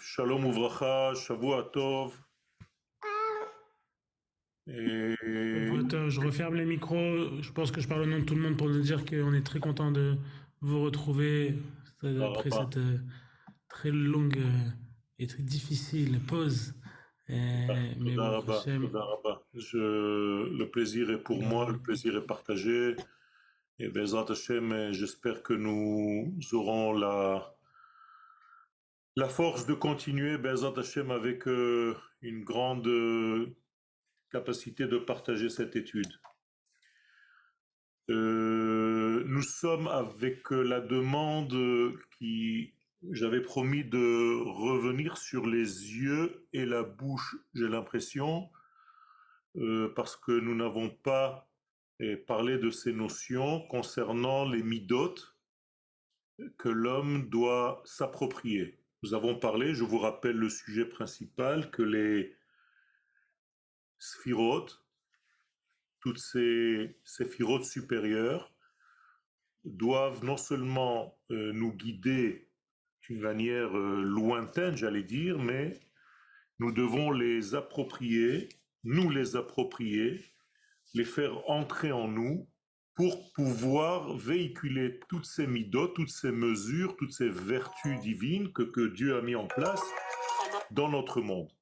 Shalom Uvracha, Shavua Tov. Et Je referme les micros. Je pense que je parle au nom de tout le monde pour nous dire qu'on est très content de vous retrouver après cette euh, très longue euh, et très difficile pause. Euh, mais bon, Hachem. Je, le plaisir est pour moi, le plaisir est partagé. Et Bezrat Hashem, j'espère que nous aurons la, la force de continuer, Bezrat Hashem, avec euh, une grande euh, capacité de partager cette étude. Euh, nous sommes avec la demande qui j'avais promis de revenir sur les yeux et la bouche, j'ai l'impression, parce que nous n'avons pas eh, parlé de ces notions concernant les midotes que l'homme doit s'approprier. Nous avons parlé, je vous rappelle le sujet principal, que les sphirotes, toutes ces séphirotes supérieures, doivent non seulement euh, nous guider d'une manière euh, lointaine, j'allais dire, mais nous devons les approprier, nous les approprier, les faire entrer en nous pour pouvoir véhiculer toutes ces midotes, toutes ces mesures, toutes ces vertus divines que, Dieu a mis en place dans notre monde.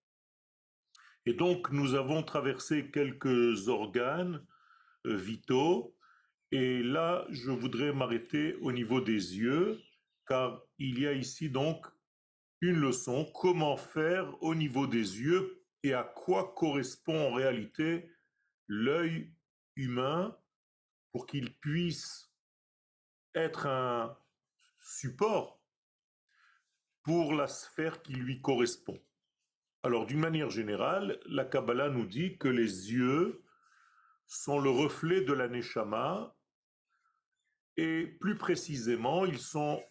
Et donc, nous avons traversé quelques organes euh, vitaux, et là, je voudrais m'arrêter au niveau des yeux, car il y a ici donc une leçon, comment faire au niveau des yeux et à quoi correspond en réalité l'œil humain pour qu'il puisse être un support pour la sphère qui lui correspond. Alors, d'une manière générale, la Kabbalah nous dit que les yeux sont le reflet de la Neshama et plus précisément, ils sont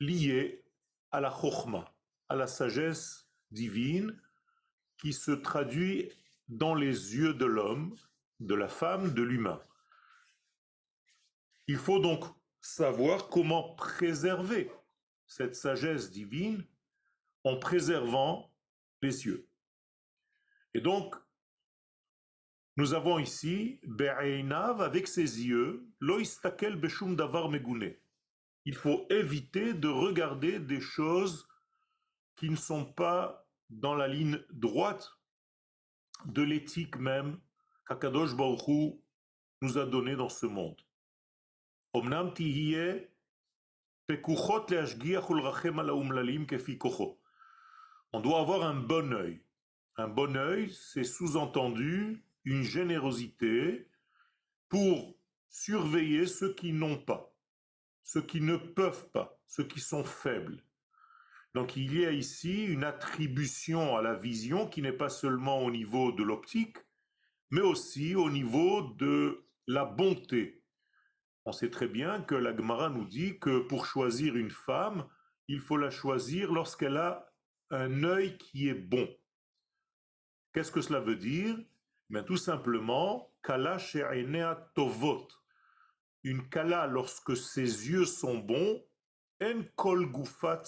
liés à la Chokhmah, à la sagesse divine qui se traduit dans les yeux de l'homme, de la femme, de l'humain. Il faut donc savoir comment préserver cette sagesse divine en préservant les yeux. Et donc, nous avons ici Be'einav avec ses yeux, loistakel beshum davar megune. Il faut éviter de regarder des choses qui ne sont pas dans la ligne droite de l'éthique même qu'Akadosh Baruch nous a donnée dans ce monde. On doit avoir un bon œil. Un bon œil, c'est sous-entendu une générosité pour surveiller ceux qui n'ont pas, ceux qui ne peuvent pas, ceux qui sont faibles. Donc il y a ici une attribution à la vision qui n'est pas seulement au niveau de l'optique, mais aussi au niveau de la bonté. On sait très bien que la Gemara nous dit que pour choisir une femme, il faut la choisir lorsqu'elle a un œil qui est bon. Qu'est-ce que cela veut dire? Mais tout simplement, kala she'enea tovot. Une kala, lorsque ses yeux sont bons, en kol gufa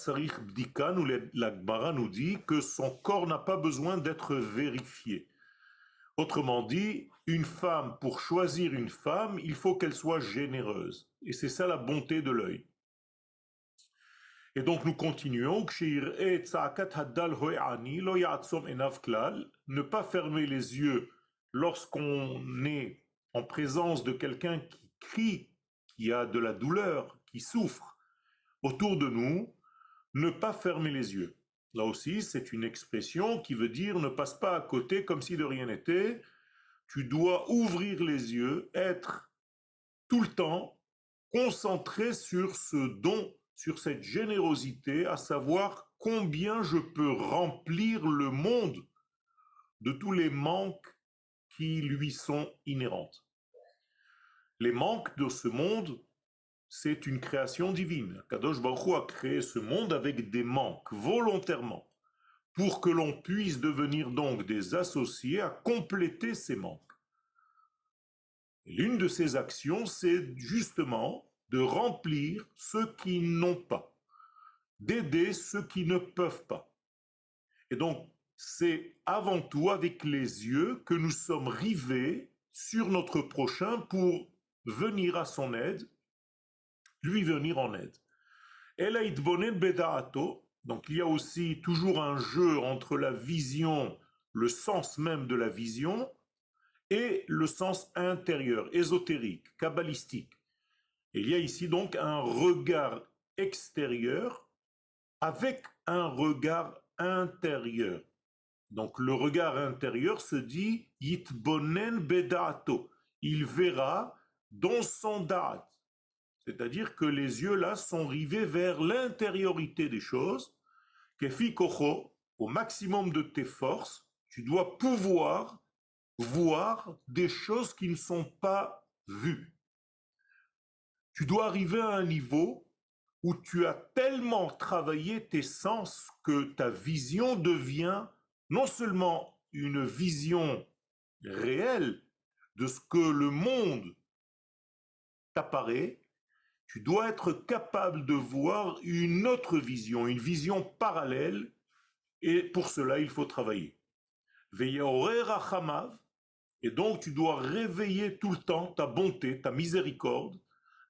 les- la Gemara nous dit que son corps n'a pas besoin d'être vérifié. Autrement dit, une femme, pour choisir une femme, il faut qu'elle soit généreuse. Et c'est ça la bonté de l'œil. Et donc nous continuons. Klal. Ne pas fermer les yeux lorsqu'on est en présence de quelqu'un qui crie, qui a de la douleur, qui souffre autour de nous. Ne pas fermer les yeux. Là aussi, c'est une expression qui veut dire ne passe pas à côté comme si de rien n'était. Tu dois ouvrir les yeux, être tout le temps concentré sur ce don, sur cette générosité, à savoir combien je peux remplir le monde de tous les manques qui lui sont inhérentes. Les manques de ce monde, c'est une création divine. Kadosh Baruch a créé ce monde avec des manques, volontairement, pour que l'on puisse devenir donc des associés à compléter ces. Et L'une de ces actions, c'est justement de remplir ceux qui n'ont pas, d'aider ceux qui ne peuvent pas. Et donc, c'est avant tout avec les yeux que nous sommes rivés sur notre prochain pour venir à son aide, lui venir en aide. Donc il y a aussi toujours un jeu entre la vision, le sens même de la vision, et le sens intérieur, ésotérique, kabbalistique. Il y a ici donc un regard extérieur avec un regard intérieur. Donc le regard intérieur se dit yitbonen bedato. Il verra dans son date. C'est-à-dire que les yeux là sont rivés vers l'intériorité des choses. Kefi au maximum de tes forces, tu dois pouvoir voir des choses qui ne sont pas vues. Tu dois arriver à un niveau où tu as tellement travaillé tes sens que ta vision devient non seulement une vision réelle de ce que le monde t'apparaît, tu dois être capable de voir une autre vision, une vision parallèle, et pour cela il faut travailler. Et donc tu dois réveiller tout le temps ta bonté, ta miséricorde,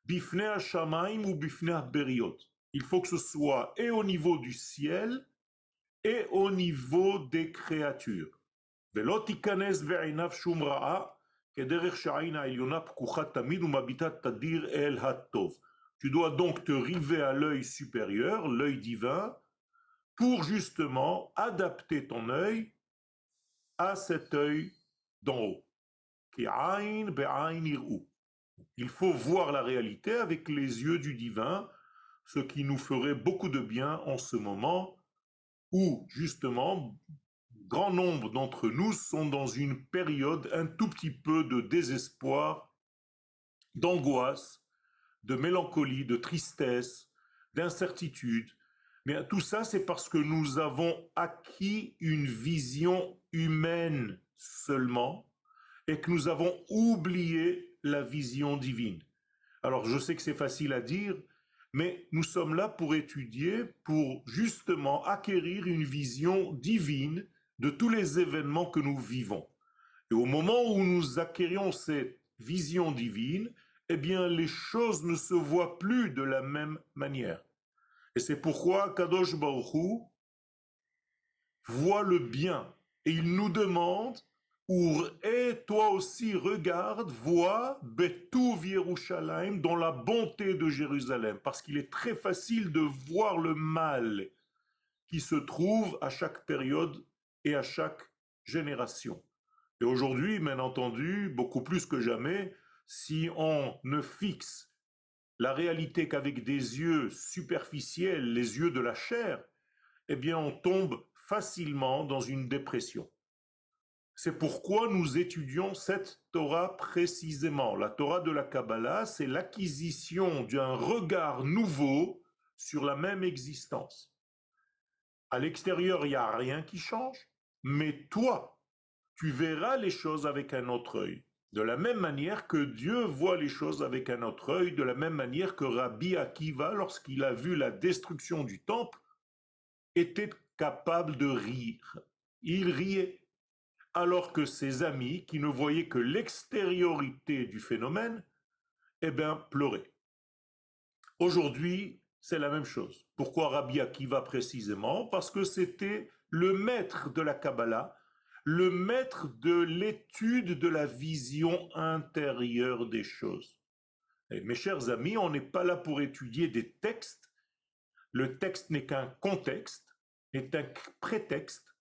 bifne shamaim ou bifne beriot. Il faut que ce soit et au niveau du ciel et au niveau des créatures. Tu dois donc te river à l'œil supérieur, l'œil divin, pour justement adapter ton œil à cet œil d'en haut. Il faut voir la réalité avec les yeux du divin, ce qui nous ferait beaucoup de bien en ce moment où, justement, grand nombre d'entre nous sont dans une période un tout petit peu de désespoir, d'angoisse, de mélancolie, de tristesse, d'incertitude. Mais tout ça, c'est parce que nous avons acquis une vision humaine seulement et que nous avons oublié la vision divine. Alors je sais que c'est facile à dire, mais nous sommes là pour étudier, pour justement acquérir une vision divine de tous les événements que nous vivons. Et au moment où nous acquérions cette vision divine, eh bien, les choses ne se voient plus de la même manière. Et c'est pourquoi Kadosh Baruch voit le bien et il nous demande et toi aussi regarde, vois Betuv Yerushalayim dans la bonté de Jérusalem, parce qu'il est très facile de voir le mal qui se trouve à chaque période et à chaque génération. Et aujourd'hui, bien entendu, beaucoup plus que jamais, si on ne fixe la réalité qu'avec des yeux superficiels, les yeux de la chair, eh bien on tombe facilement dans une dépression. C'est pourquoi nous étudions cette Torah précisément. La Torah de la Kabbalah, c'est l'acquisition d'un regard nouveau sur la même existence. À l'extérieur, il n'y a rien qui change, mais toi, tu verras les choses avec un autre œil. De la même manière que Dieu voit les choses avec un autre œil, de la même manière que Rabbi Akiva, lorsqu'il a vu la destruction du temple, était capable de rire. Il riait alors que ses amis, qui ne voyaient que l'extériorité du phénomène, eh bien, pleuraient. Aujourd'hui, c'est la même chose. Pourquoi Rabbi Akiva précisément? Parce que c'était le maître de la Kabbalah, le maître de l'étude de la vision intérieure des choses. Mes chers amis, on n'est pas là pour étudier des textes. Le texte n'est qu'un contexte, est un prétexte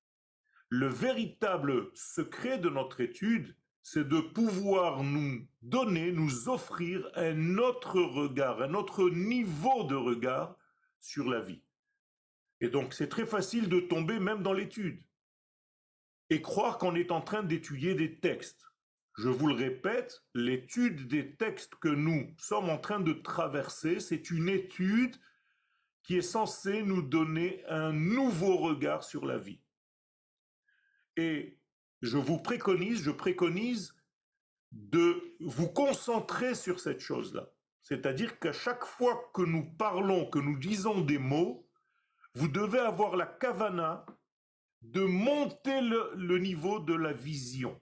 le véritable secret de notre étude, c'est de pouvoir nous donner, nous offrir un autre regard, un autre niveau de regard sur la vie. Et donc c'est très facile de tomber même dans l'étude et croire qu'on est en train d'étudier des textes. Je vous le répète, l'étude des textes que nous sommes en train de traverser, c'est une étude qui est censée nous donner un nouveau regard sur la vie. Et je vous préconise, je préconise de vous concentrer sur cette chose-là. C'est-à-dire qu'à chaque fois que nous parlons, que nous disons des mots, vous devez avoir la kavana de monter le, niveau de la vision.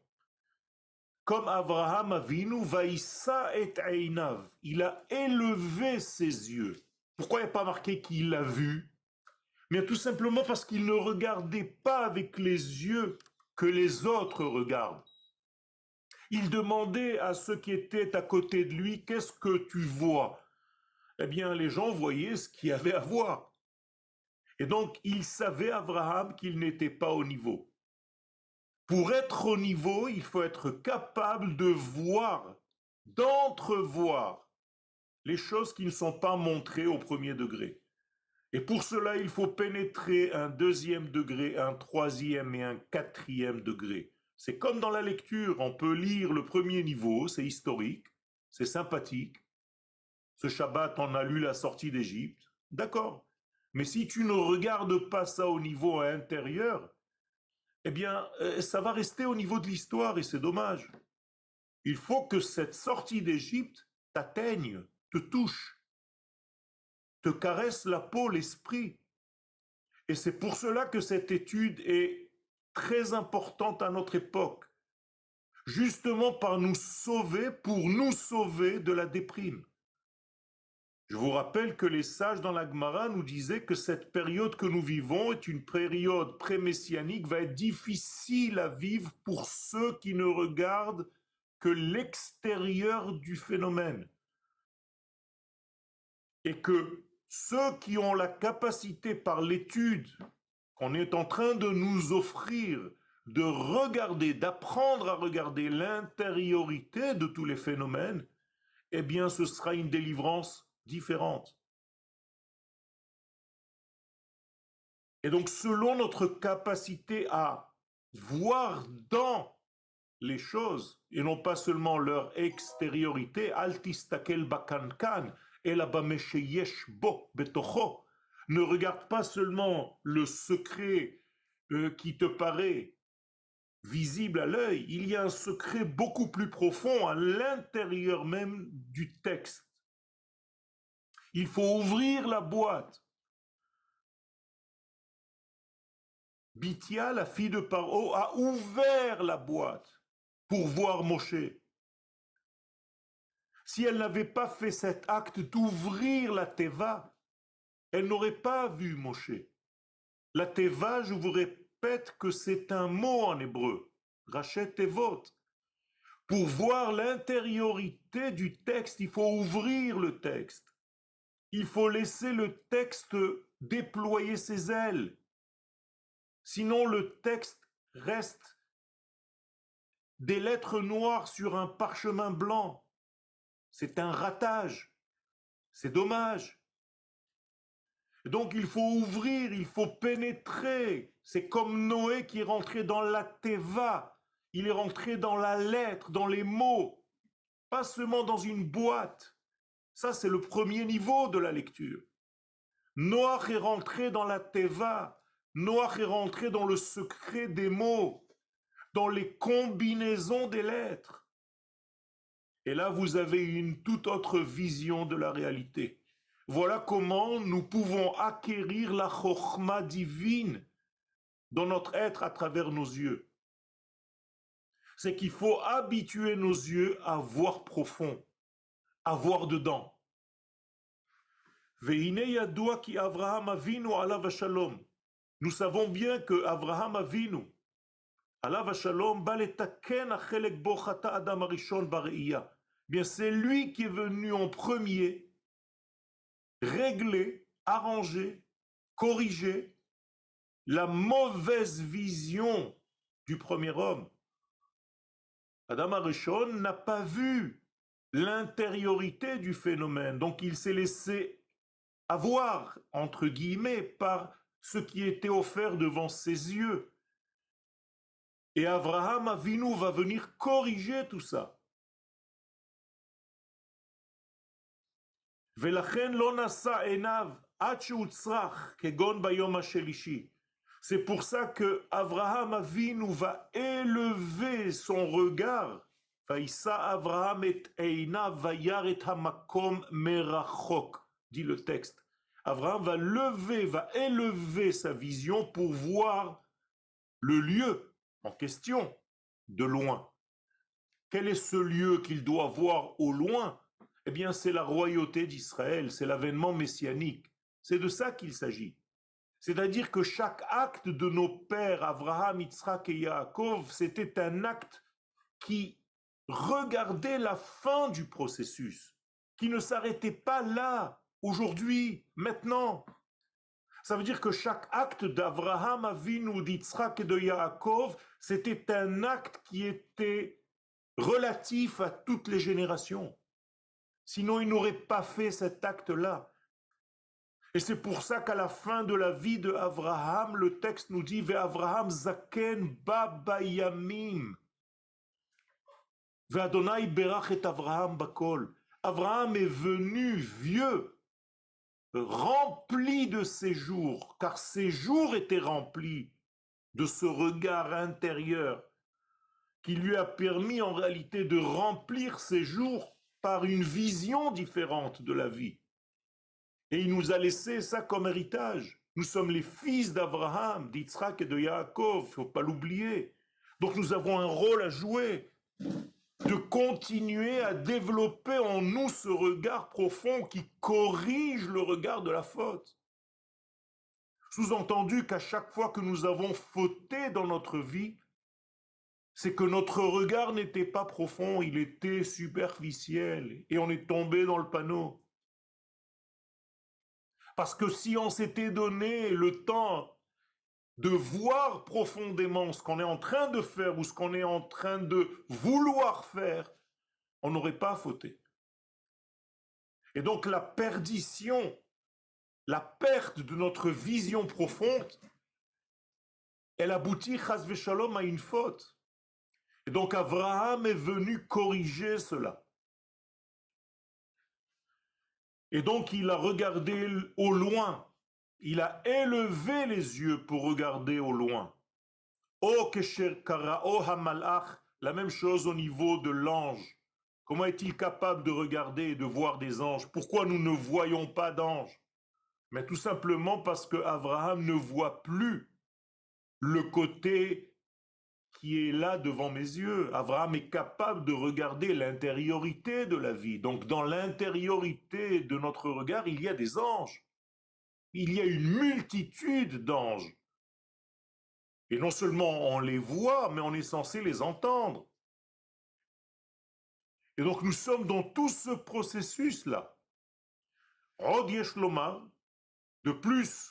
Comme Abraham Avinu, Vaïssa et il a élevé ses yeux. Pourquoi il a pas marqué qu'il l'a vu? Mais tout simplement parce qu'il ne regardait pas avec les yeux que les autres regardent. Il demandait à ceux qui étaient à côté de lui, qu'est-ce que tu vois? Eh bien, les gens voyaient ce qu'il y avait à voir. Et donc, il savait, Abraham, qu'il n'était pas au niveau. Pour être au niveau, il faut être capable de voir, d'entrevoir les choses qui ne sont pas montrées au premier degré. Et pour cela, il faut pénétrer un deuxième degré, un troisième et un quatrième degré. C'est comme dans la lecture, on peut lire le premier niveau, c'est historique, c'est sympathique. Ce Shabbat, on a lu la sortie d'Égypte, d'accord. Mais si tu ne regardes pas ça au niveau intérieur, eh bien, euh, ça va rester au niveau de l'histoire et c'est dommage. Il faut que cette sortie d'Égypte t'atteigne, te touche, te caresse la peau, l'esprit. Et c'est pour cela que cette étude est très importante à notre époque, justement par nous sauver, pour nous sauver de la déprime. Je vous rappelle que les sages dans la Gemara nous disaient que cette période que nous vivons est une période pré-messianique, va être difficile à vivre pour ceux qui ne regardent que l'extérieur du phénomène. Et que ceux qui ont la capacité par l'étude on est en train de nous offrir de regarder, d'apprendre à regarder l'intériorité de tous les phénomènes, eh bien ce sera une délivrance Et donc selon notre capacité à voir dans les choses, et non pas seulement leur extériorité, altistakel bakankan, betocho, ne regarde pas seulement le secret euh, qui te paraît visible à l'œil, il y a un secret beaucoup plus profond à l'intérieur même du texte. Il faut ouvrir la boîte. Bithia, la fille de Paro, a ouvert la boîte pour voir Moshe. Si elle n'avait pas fait cet acte d'ouvrir la Teva, elle n'aurait pas vu Moshe. La teva, je vous répète que c'est un mot en hébreu, rachet tevot. Pour voir l'intériorité du texte, il faut ouvrir le texte. Il faut laisser le texte déployer ses ailes. Sinon, le texte reste des lettres noires sur un parchemin blanc. C'est un ratage. C'est dommage. Donc il faut ouvrir, il faut pénétrer. C'est comme Noé qui est rentré dans la teva. Il est rentré dans la lettre, dans les mots, pas seulement dans une boîte. Ça, c'est le premier niveau de la lecture. Noach est rentré dans la teva. Noach est rentré dans le secret des mots, dans les combinaisons des lettres. Et là, vous avez une toute autre vision de la réalité. Voilà comment nous pouvons acquérir la chokma divine dans notre être à travers nos yeux. C'est qu'il faut habituer nos yeux à voir profond, à voir dedans. Nous savons bien que Avraham Avinu, Bien, c'est lui qui est venu en premier régler, arranger, corriger la mauvaise vision du premier homme. Adam Arishon n'a pas vu l'intériorité du phénomène, donc il s'est laissé avoir, entre guillemets, par ce qui était offert devant ses yeux. Et Abraham Avinu va venir corriger tout ça. C'est pour ça que Abraham Avinu va élever son regard. Abraham et Eina et hamakom merachok, dit le texte. Abraham va lever, va élever sa vision pour voir le lieu en question de loin. Quel est ce lieu qu'il doit voir au loin? Eh bien, c'est la royauté d'Israël, c'est l'avènement messianique. C'est de ça qu'il s'agit. C'est-à-dire que chaque acte de nos pères, Abraham, Yitzhak et Yaakov, c'était un acte qui regardait la fin du processus, qui ne s'arrêtait pas là, aujourd'hui, maintenant. Ça veut dire que chaque acte d'Abraham, Avinu, d'Yitzhak et de Yaakov, c'était un acte qui était relatif à toutes les générations. Sinon, il n'aurait pas fait cet acte-là. Et c'est pour ça qu'à la fin de la vie de le texte nous dit zaken babayamim. Ve'adonai berach et Abraham bakol. Abraham est venu vieux, rempli de ses jours, car ses jours étaient remplis de ce regard intérieur qui lui a permis en réalité de remplir ses jours par une vision différente de la vie. Et il nous a laissé ça comme héritage. Nous sommes les fils d'Abraham, d'Yitzhak et de Yaakov, il faut pas l'oublier. Donc nous avons un rôle à jouer, de continuer à développer en nous ce regard profond qui corrige le regard de la faute. Sous-entendu qu'à chaque fois que nous avons fauté dans notre vie, c'est que notre regard n'était pas profond, il était superficiel, et on est tombé dans le panneau. Parce que si on s'était donné le temps de voir profondément ce qu'on est en train de faire ou ce qu'on est en train de vouloir faire, on n'aurait pas fauté. Et donc la perdition, la perte de notre vision profonde, elle aboutit, chas shalom, à une faute. Et donc Abraham est venu corriger cela. Et donc il a regardé au loin. Il a élevé les yeux pour regarder au loin. Oh, la même chose au niveau de l'ange. Comment est-il capable de regarder et de voir des anges? Pourquoi nous ne voyons pas d'anges? Mais tout simplement parce que Abraham ne voit plus le côté qui est là devant mes yeux. Abraham est capable de regarder l'intériorité de la vie. Donc dans l'intériorité de notre regard, il y a des anges. Il y a une multitude d'anges. Et non seulement on les voit, mais on est censé les entendre. Et donc nous sommes dans tout ce processus-là. De plus,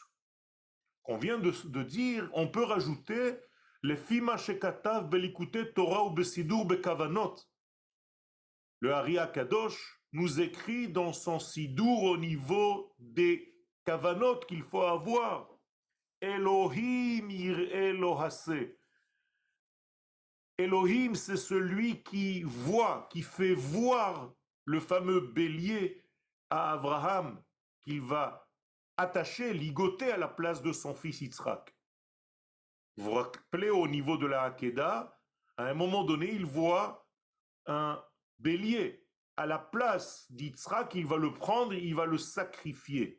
qu'on vient de, dire, on peut rajouter le Torah ou Bekavanot. Le Hari Kadosh nous écrit dans son Sidour au niveau des Kavanot qu'il faut avoir. Elohim Elohase. Elohim, c'est celui qui voit, qui fait voir le fameux bélier à Abraham qu'il va attacher, ligoter à la place de son fils Yitzhak. Vous vous rappelez au niveau de la Hakeda, à un moment donné, il voit un bélier à la place d'Yitzhak, il va le prendre il va le sacrifier.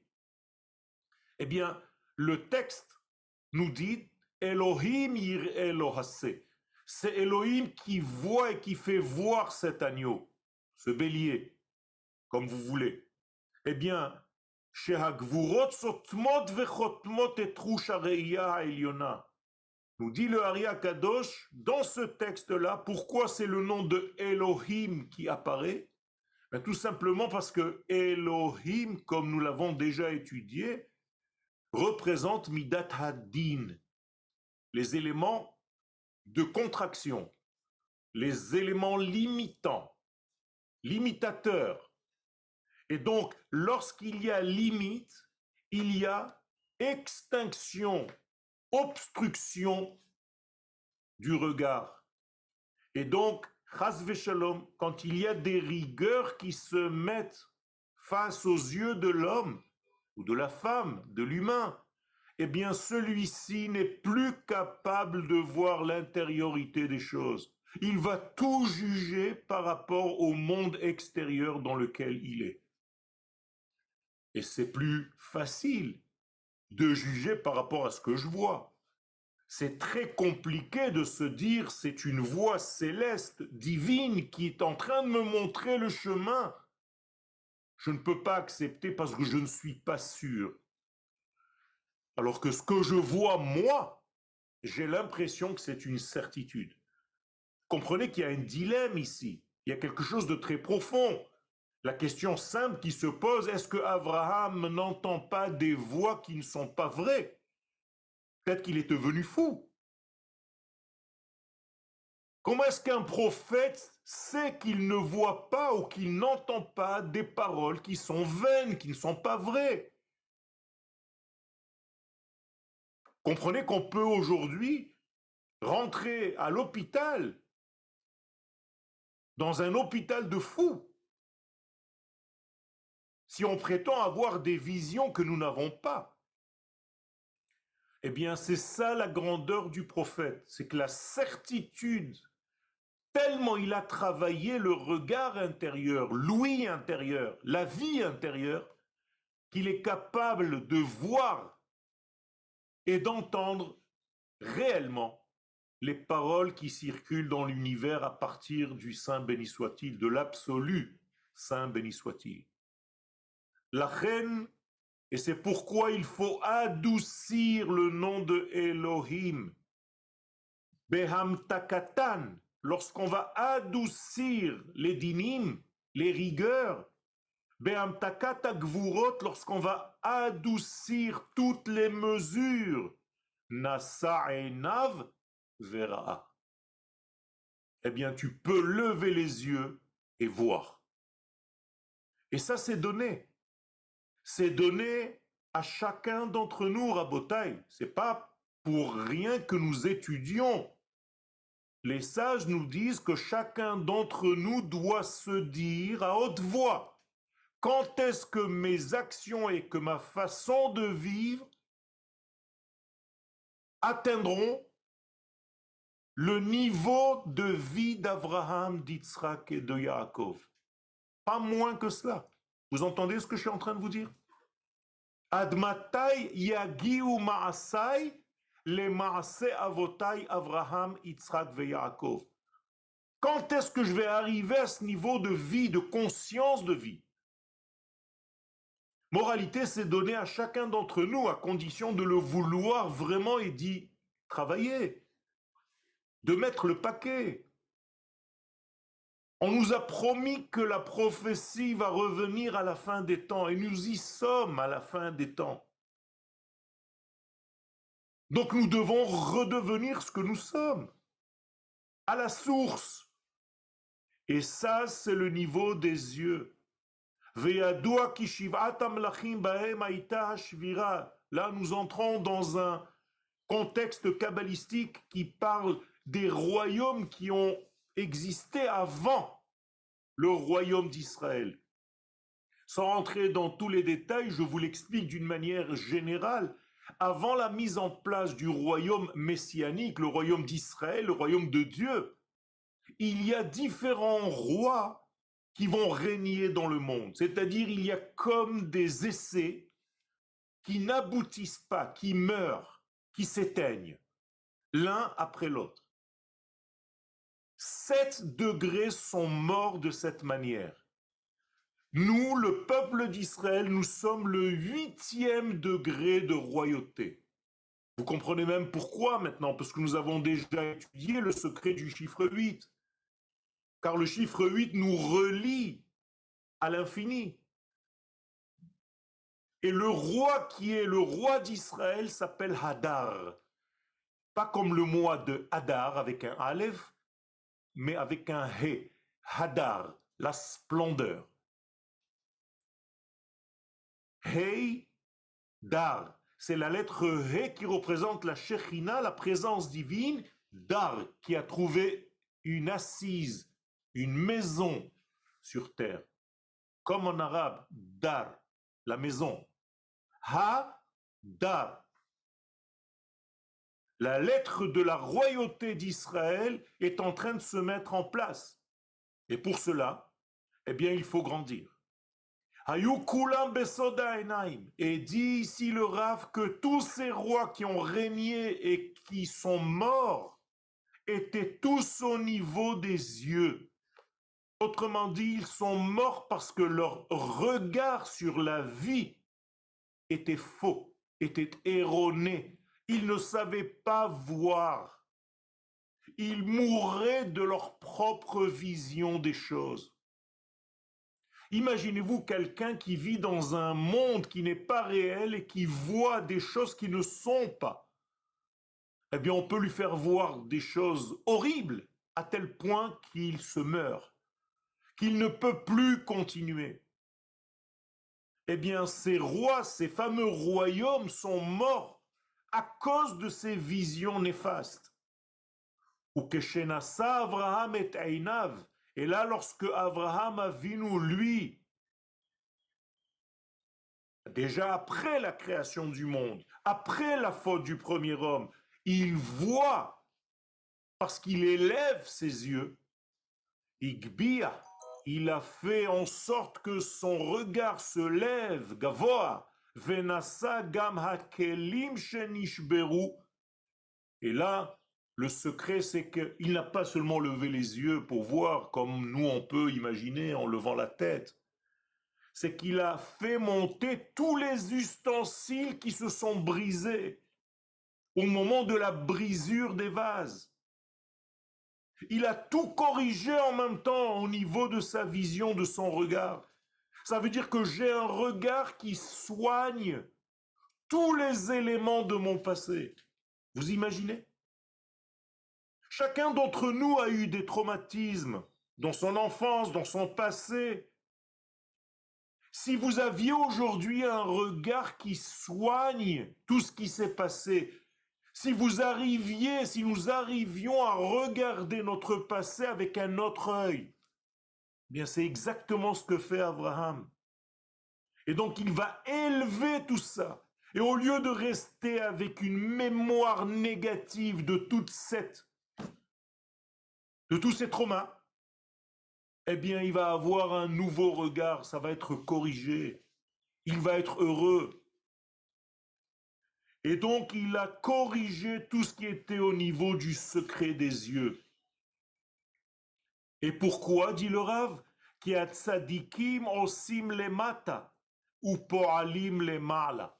Eh bien, le texte nous dit Elohim ir Elohase. C'est Elohim qui voit et qui fait voir cet agneau, ce bélier, comme vous voulez. Eh bien. Nous dit le Haria Kadosh, dans ce texte-là, pourquoi c'est le nom de Elohim qui apparaît? Ben, Tout simplement parce que Elohim, comme nous l'avons déjà étudié, représente Midat Hadin, les éléments de contraction, les éléments limitants, limitateurs. Et donc, lorsqu'il y a limite, il y a extinction obstruction du regard. Et donc, quand il y a des rigueurs qui se mettent face aux yeux de l'homme ou de la femme, de l'humain, eh bien celui-ci n'est plus capable de voir l'intériorité des choses. Il va tout juger par rapport au monde extérieur dans lequel il est. Et c'est plus facile de juger par rapport à ce que je vois. c'est très compliqué de se dire c'est une voix céleste, divine, qui est en train de me montrer le chemin. Je ne peux pas accepter parce que je ne suis pas sûr. Alors que ce que je vois, moi, j'ai l'impression que c'est une certitude. Comprenez qu'il y a un dilemme ici. Il y a quelque chose de très profond. La question simple qui se pose, est-ce que Abraham n'entend pas des voix qui ne sont pas vraies? Peut-être qu'il est devenu fou. Comment est-ce qu'un prophète sait qu'il ne voit pas ou qu'il n'entend pas des paroles qui sont vaines, qui ne sont pas vraies? Comprenez qu'on peut aujourd'hui rentrer à l'hôpital, dans un hôpital de fous, si on prétend avoir des visions que nous n'avons pas. Eh bien, c'est ça la grandeur du prophète, c'est que la certitude, tellement il a travaillé le regard intérieur, l'ouïe intérieur, la vie intérieure, qu'il est capable de voir et d'entendre réellement les paroles qui circulent dans l'univers à partir du Saint béni soit-il, de l'absolu Saint béni soit-il. La reine et c'est pourquoi il faut adoucir le nom de Elohim. Takatan, lorsqu'on va adoucir les dinim, les rigueurs. Lorsqu'on va adoucir toutes les mesures. Nasa Nav vera. Eh bien, tu peux lever les yeux et voir. Et ça, c'est donné c'est donné à chacun d'entre nous, Rabotai. C'est pas pour rien que nous étudions. Les sages nous disent que chacun d'entre nous doit se dire à haute voix quand est-ce que mes actions et que ma façon de vivre atteindront le niveau de vie d'Abraham, d'Yitzhak et de Yaakov? Pas moins que cela. Vous entendez ce que je suis en train de vous dire? Admatai yagiu ma'asai le ma'ase avotai Avraham, Yitzhak. Quand est-ce que je vais arriver à ce niveau de vie, de conscience de vie? Moralité, c'est donné à chacun d'entre nous à condition de le vouloir vraiment et d'y travailler, de mettre le paquet. On nous a promis que la prophétie va revenir à la fin des temps et nous y sommes à la fin des temps. Donc nous devons redevenir ce que nous sommes, à la source. Et ça, c'est le niveau des yeux. Là, nous entrons dans un contexte kabbalistique qui parle des royaumes qui ont existait avant le royaume d'Israël. Sans rentrer dans tous les détails, je vous l'explique d'une manière générale. Avant la mise en place du royaume messianique, le royaume d'Israël, le royaume de Dieu, il y a différents rois qui vont régner dans le monde. C'est-à-dire, il y a comme des essais qui n'aboutissent pas, qui meurent, qui s'éteignent, l'un après l'autre. Sept degrés sont morts de cette manière. Nous, le peuple d'Israël, nous sommes le huitième degré de royauté. Vous comprenez même pourquoi maintenant, parce que nous avons déjà étudié le secret du chiffre 8. Car le chiffre 8 nous relie à l'infini. Et le roi qui est le roi d'Israël s'appelle Hadar. Pas comme le mois de Hadar avec un Aleph, mais avec un He, Hadar, la splendeur. Hey, Dar, c'est la lettre He qui représente la Shechina, la présence divine, Dar, qui a trouvé une assise, une maison sur terre. Comme en arabe, Dar, la maison. Ha, Dar, la lettre de la royauté d'Israël est en train de se mettre en place. Et pour cela, eh bien, il faut grandir. Et dit ici le Rav que tous ces rois qui ont régné et qui sont morts étaient tous au niveau des yeux. Autrement dit, ils sont morts parce que leur regard sur la vie était faux, était erroné. Ils ne savaient pas voir. Ils mouraient de leur propre vision des choses. Imaginez-vous quelqu'un qui vit dans un monde qui n'est pas réel et qui voit des choses qui ne sont pas. Eh bien, on peut lui faire voir des choses horribles à tel point qu'il se meurt, qu'il ne peut plus continuer. Eh bien, ces rois, ces fameux royaumes sont morts à cause de ces visions néfastes. Ou que Abraham et et là, lorsque Abraham a nous, lui, déjà après la création du monde, après la faute du premier homme, il voit, parce qu'il élève ses yeux, Igbia, il a fait en sorte que son regard se lève, Gavoa, Venasa. Et là, le secret, c'est qu'il n'a pas seulement levé les yeux pour voir comme nous on peut imaginer en levant la tête. C'est qu'il a fait monter tous les ustensiles qui se sont brisés au moment de la brisure des vases. Il a tout corrigé en même temps au niveau de sa vision, de son regard. Ça veut dire que j'ai un regard qui soigne tous les éléments de mon passé. Vous imaginez? Chacun d'entre nous a eu des traumatismes dans son enfance, dans son passé. Si vous aviez aujourd'hui un regard qui soigne tout ce qui s'est passé, si vous arriviez, si nous arrivions à regarder notre passé avec un autre œil, eh bien c'est exactement ce que fait Abraham. Et donc il va élever tout ça. Et au lieu de rester avec une mémoire négative de toute cette de tous ces traumas, eh bien, il va avoir un nouveau regard, ça va être corrigé, il va être heureux. Et donc, il a corrigé tout ce qui était au niveau du secret des yeux. Et pourquoi, dit le Rav, qui a tzadikim osim le mata ou poalim le mala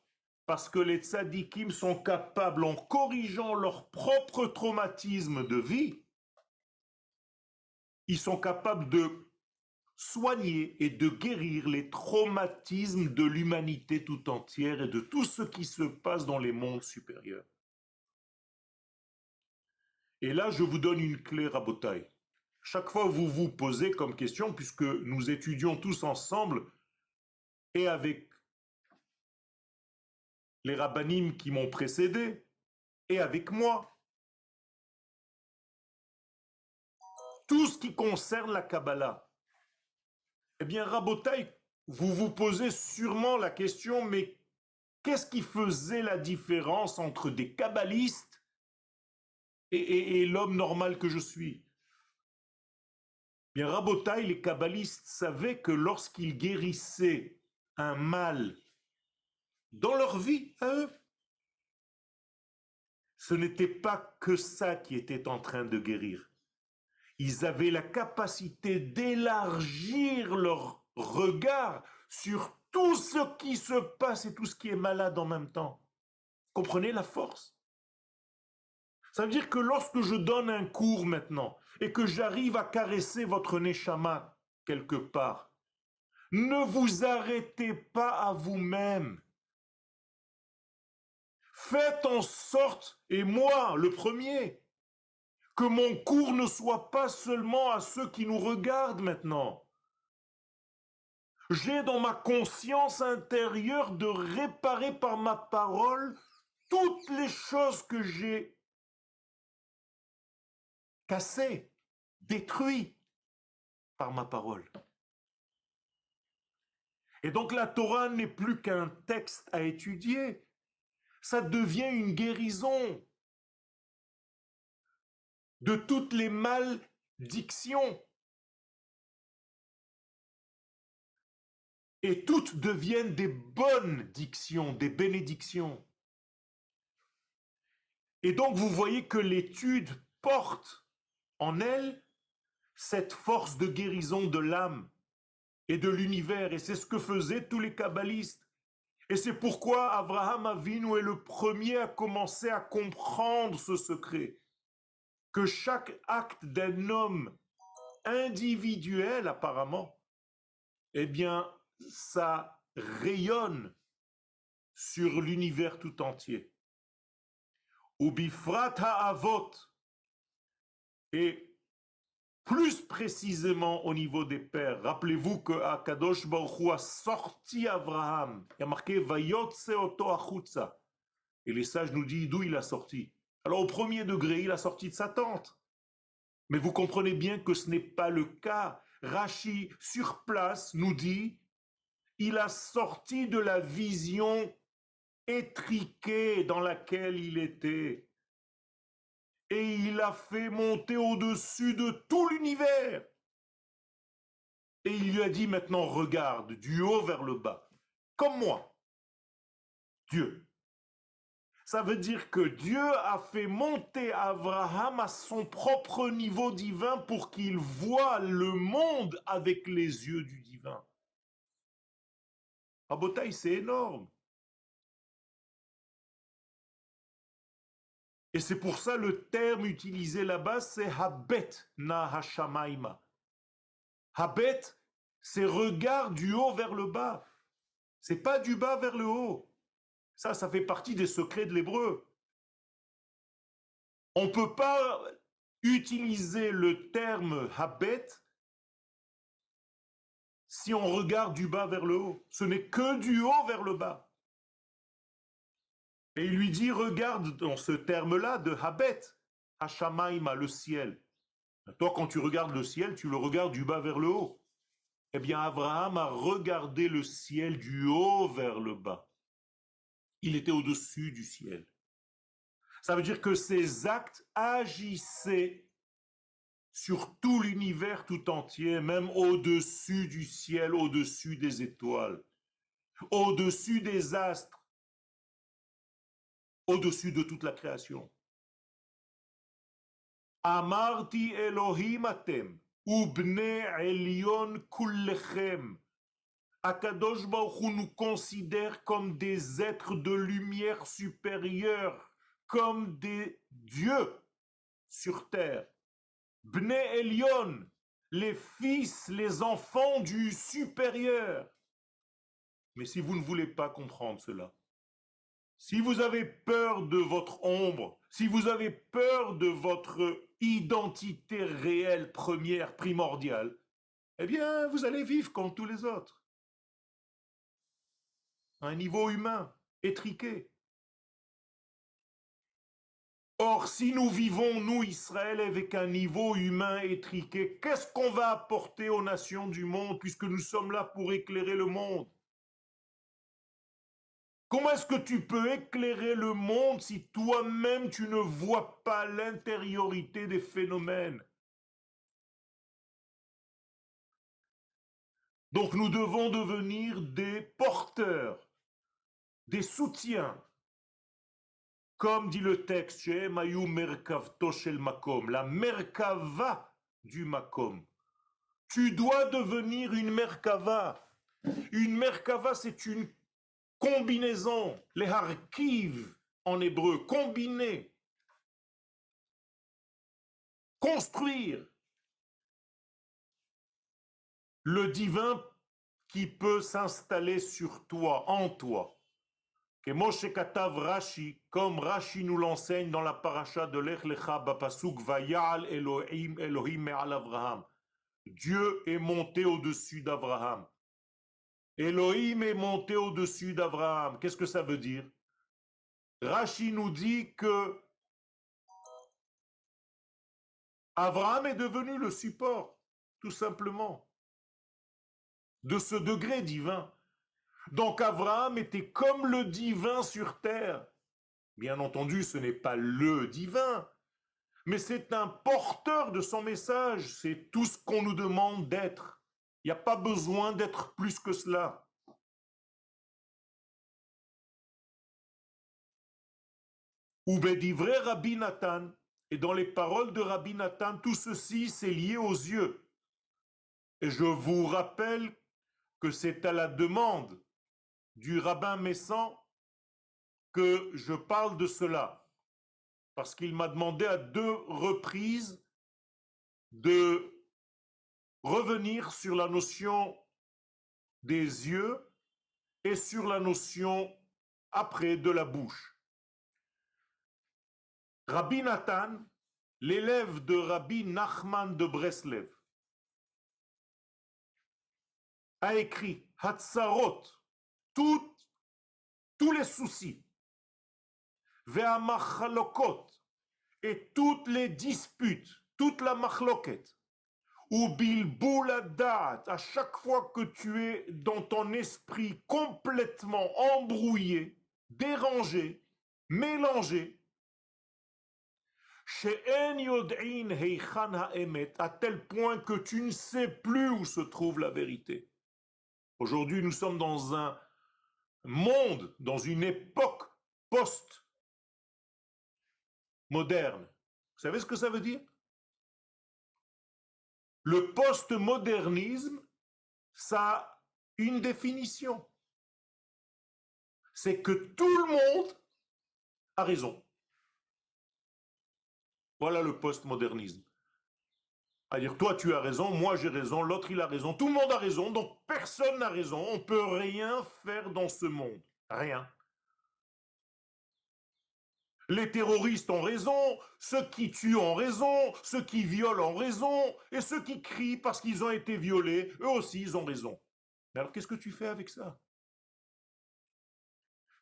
parce que les tzadikim sont capables, en corrigeant leur propre traumatisme de vie, ils sont capables de soigner et de guérir les traumatismes de l'humanité tout entière et de tout ce qui se passe dans les mondes supérieurs. Et là, je vous donne une clé rabotaille. Chaque fois, vous vous posez comme question, puisque nous étudions tous ensemble et avec les rabbinim qui m'ont précédé et avec moi, tout ce qui concerne la Kabbalah. Eh bien, Rabotai, vous vous posez sûrement la question, mais qu'est-ce qui faisait la différence entre des kabbalistes et, l'homme normal que je suis? Bien, Rabotai, les kabbalistes savaient que lorsqu'ils guérissaient un mal dans leur vie à eux, ce n'était pas que ça qui était en train de guérir ils avaient la capacité d'élargir leur regard sur tout ce qui se passe et tout ce qui est malade en même temps. Comprenez la force? Ça veut dire que lorsque je donne un cours maintenant et que j'arrive à caresser votre neshama quelque part, ne vous arrêtez pas à vous-même. Faites en sorte, et moi le premier, mon cours ne soit pas seulement à ceux qui nous regardent maintenant. J'ai dans ma conscience intérieure de réparer par ma parole toutes les choses que j'ai cassées, détruites par ma parole. Et donc la Torah n'est plus qu'un texte à étudier, ça devient une guérison de toutes les malédictions. et toutes deviennent des bonnes dictions, des bénédictions. Et donc vous voyez que l'étude porte en elle cette force de guérison de l'âme et de l'univers. Et c'est ce que faisaient tous les kabbalistes. Et c'est pourquoi Abraham Avinu est le premier à commencer à comprendre ce secret. Que chaque acte d'un homme individuel, apparemment, eh bien, ça rayonne sur l'univers tout entier. Ubifrat ha'avot. Et plus précisément au niveau des pères, rappelez-vous que Akadosh Baruch a sorti Abraham. Il y a marqué Vayotse oto achutza. Et les sages nous disent d'où il a sorti? Alors au premier degré, il a sorti de sa tente. Mais vous comprenez bien que ce n'est pas le cas. Rachi, sur place, nous dit, il a sorti de la vision étriquée dans laquelle il était et il a fait monter au-dessus de tout l'univers. Et il lui a dit maintenant, regarde, du haut vers le bas, comme moi, Dieu. Ça veut dire que Dieu a fait monter Abraham à son propre niveau divin pour qu'il voie le monde avec les yeux du divin. Abotaï, c'est énorme. Et c'est pour ça le terme utilisé là-bas, c'est Habet na Hashamaima. Habet, c'est regard du haut vers le bas. C'est pas du bas vers le haut. Ça, ça fait partie des secrets de l'hébreu. On ne peut pas utiliser le terme Habet si on regarde du bas vers le haut. Ce n'est que du haut vers le bas. Et il lui dit, regarde dans ce terme-là de Habet, Hashamaima, le ciel. Toi, quand tu regardes le ciel, tu le regardes du bas vers le haut. Eh bien, Abraham a regardé le ciel du haut vers le bas. Il était au-dessus du ciel. Ça veut dire que ses actes agissaient sur tout l'univers tout entier, même au-dessus du ciel, au-dessus des étoiles, au-dessus des astres au-dessus de toute la création. Amarti Elohim ubne elion kullechem. Akadosh nous considère comme des êtres de lumière supérieure, comme des dieux sur terre. Bne Elion, les fils, les enfants du supérieur. Mais si vous ne voulez pas comprendre cela, si vous avez peur de votre ombre, si vous avez peur de votre identité réelle, première, primordiale, eh bien, vous allez vivre comme tous les autres. Un niveau humain, étriqué. Or, si nous vivons, nous, Israël, avec un niveau humain étriqué, qu'est-ce qu'on va apporter aux nations du monde puisque nous sommes là pour éclairer le monde? Comment est-ce que tu peux éclairer le monde si toi-même tu ne vois pas l'intériorité des phénomènes? Donc nous devons devenir des porteurs, des soutiens. Comme dit le texte, Makom, la Merkava du Makom. Tu dois devenir une Merkava. Une Merkava, c'est une combinaison, les harkiv en hébreu, combiner, construire le divin qui peut s'installer sur toi, en toi. Que Moshe Katav Rashi, comme Rashi nous l'enseigne dans la paracha de Lech Lecha Bapasuk, Vayal Elohim Elohim Me'al Avraham. Dieu est monté au-dessus d'Abraham. Elohim est monté au-dessus d'Abraham. Qu'est-ce que ça veut dire? Rashi nous dit que Abraham est devenu le support, tout simplement, de ce degré divin. Donc Abraham était comme le divin sur terre. Bien entendu, ce n'est pas le divin, mais c'est un porteur de son message, c'est tout ce qu'on nous demande d'être. Il n'y a pas besoin d'être plus que cela. Ou Rabbi Nathan, et dans les paroles de Rabbi Nathan, tout ceci s'est lié aux yeux. Et je vous rappelle que c'est à la demande du rabbin Messan que je parle de cela. Parce qu'il m'a demandé à deux reprises de revenir sur la notion des yeux et sur la notion après de la bouche. Rabbi Nathan, l'élève de Rabbi Nachman de Breslev, a écrit Tous les soucis, Ve'amachalokot, et toutes les disputes, toute la machloket, ou bilbouladat, à chaque fois que tu es dans ton esprit complètement embrouillé, dérangé, mélangé, à tel point que tu ne sais plus où se trouve la vérité. Aujourd'hui, nous sommes dans un monde, dans une époque post-moderne. Vous savez ce que ça veut dire? Le post-modernisme, ça a une définition. C'est que tout le monde a raison. Voilà le postmodernisme. C'est-à-dire, toi tu as raison, moi j'ai raison, l'autre il a raison, tout le monde a raison, donc personne n'a raison, on ne peut rien faire dans ce monde. Rien. Les terroristes ont raison, ceux qui tuent ont raison, ceux qui violent ont raison, et ceux qui crient parce qu'ils ont été violés, eux aussi ils ont raison. Mais alors qu'est-ce que tu fais avec ça?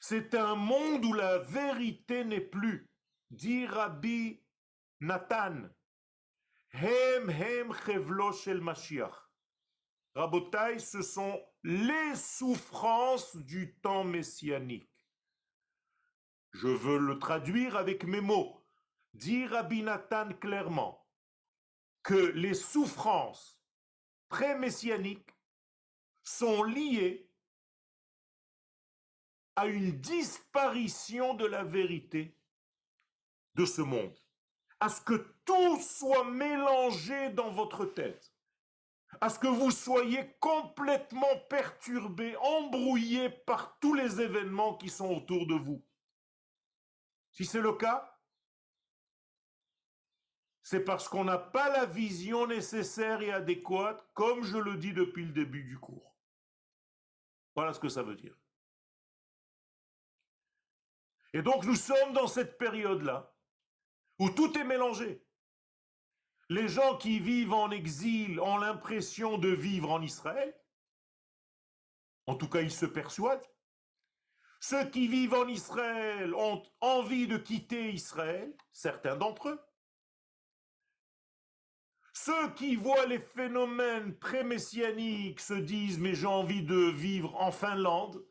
C'est un monde où la vérité n'est plus. Dit Rabbi Nathan, Hem Hem Chevlo Shel Mashiach. Rabotai, ce sont les souffrances du temps messianique. Je veux le traduire avec mes mots. Dit Rabbi Nathan clairement que les souffrances pré-messianiques sont liées à une disparition de la vérité de ce monde à ce que tout soit mélangé dans votre tête, à ce que vous soyez complètement perturbé, embrouillé par tous les événements qui sont autour de vous. Si c'est le cas, c'est parce qu'on n'a pas la vision nécessaire et adéquate, comme je le dis depuis le début du cours. Voilà ce que ça veut dire. Et donc nous sommes dans cette période-là où tout est mélangé. Les gens qui vivent en exil ont l'impression de vivre en Israël. En tout cas, ils se persuadent. Ceux qui vivent en Israël ont envie de quitter Israël, certains d'entre eux. Ceux qui voient les phénomènes pré-messianiques se disent mais j'ai envie de vivre en Finlande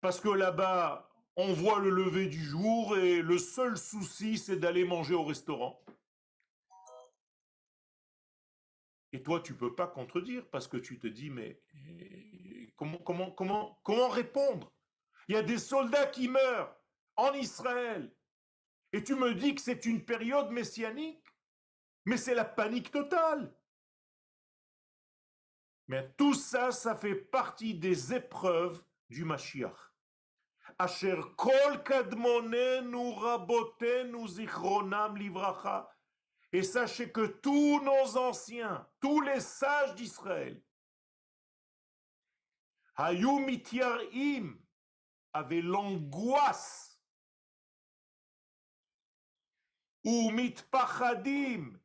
parce que là-bas on voit le lever du jour et le seul souci, c'est d'aller manger au restaurant. Et toi, tu peux pas contredire parce que tu te dis, mais eh, comment, comment, comment, comment répondre? Il y a des soldats qui meurent en Israël. Et tu me dis que c'est une période messianique Mais c'est la panique totale. Mais tout ça, ça fait partie des épreuves du Mashiach. Asher kol kadmonenu rabotenu zichronam livracha. Et sachez que tous nos anciens, tous les sages d'Israël, Hayum im avaient l'angoisse, ou mitpachadim,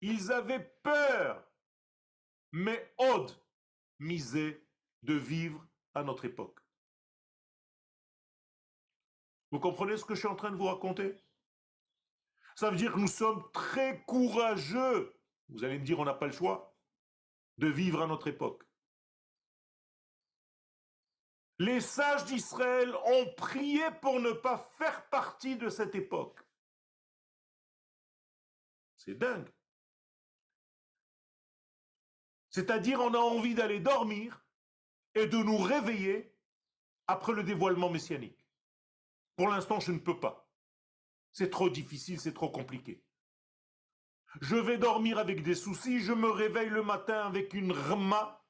ils avaient peur, mais od misé de vivre à notre époque. Vous comprenez ce que je suis en train de vous raconter? Ça veut dire que nous sommes très courageux. Vous allez me dire, on n'a pas le choix de vivre à notre époque. Les sages d'Israël ont prié pour ne pas faire partie de cette époque. C'est dingue. C'est-à-dire, on a envie d'aller dormir et de nous réveiller après le dévoilement messianique. Pour l'instant, je ne peux pas. C'est trop difficile, c'est trop compliqué. Je vais dormir avec des soucis, je me réveille le matin avec une rma.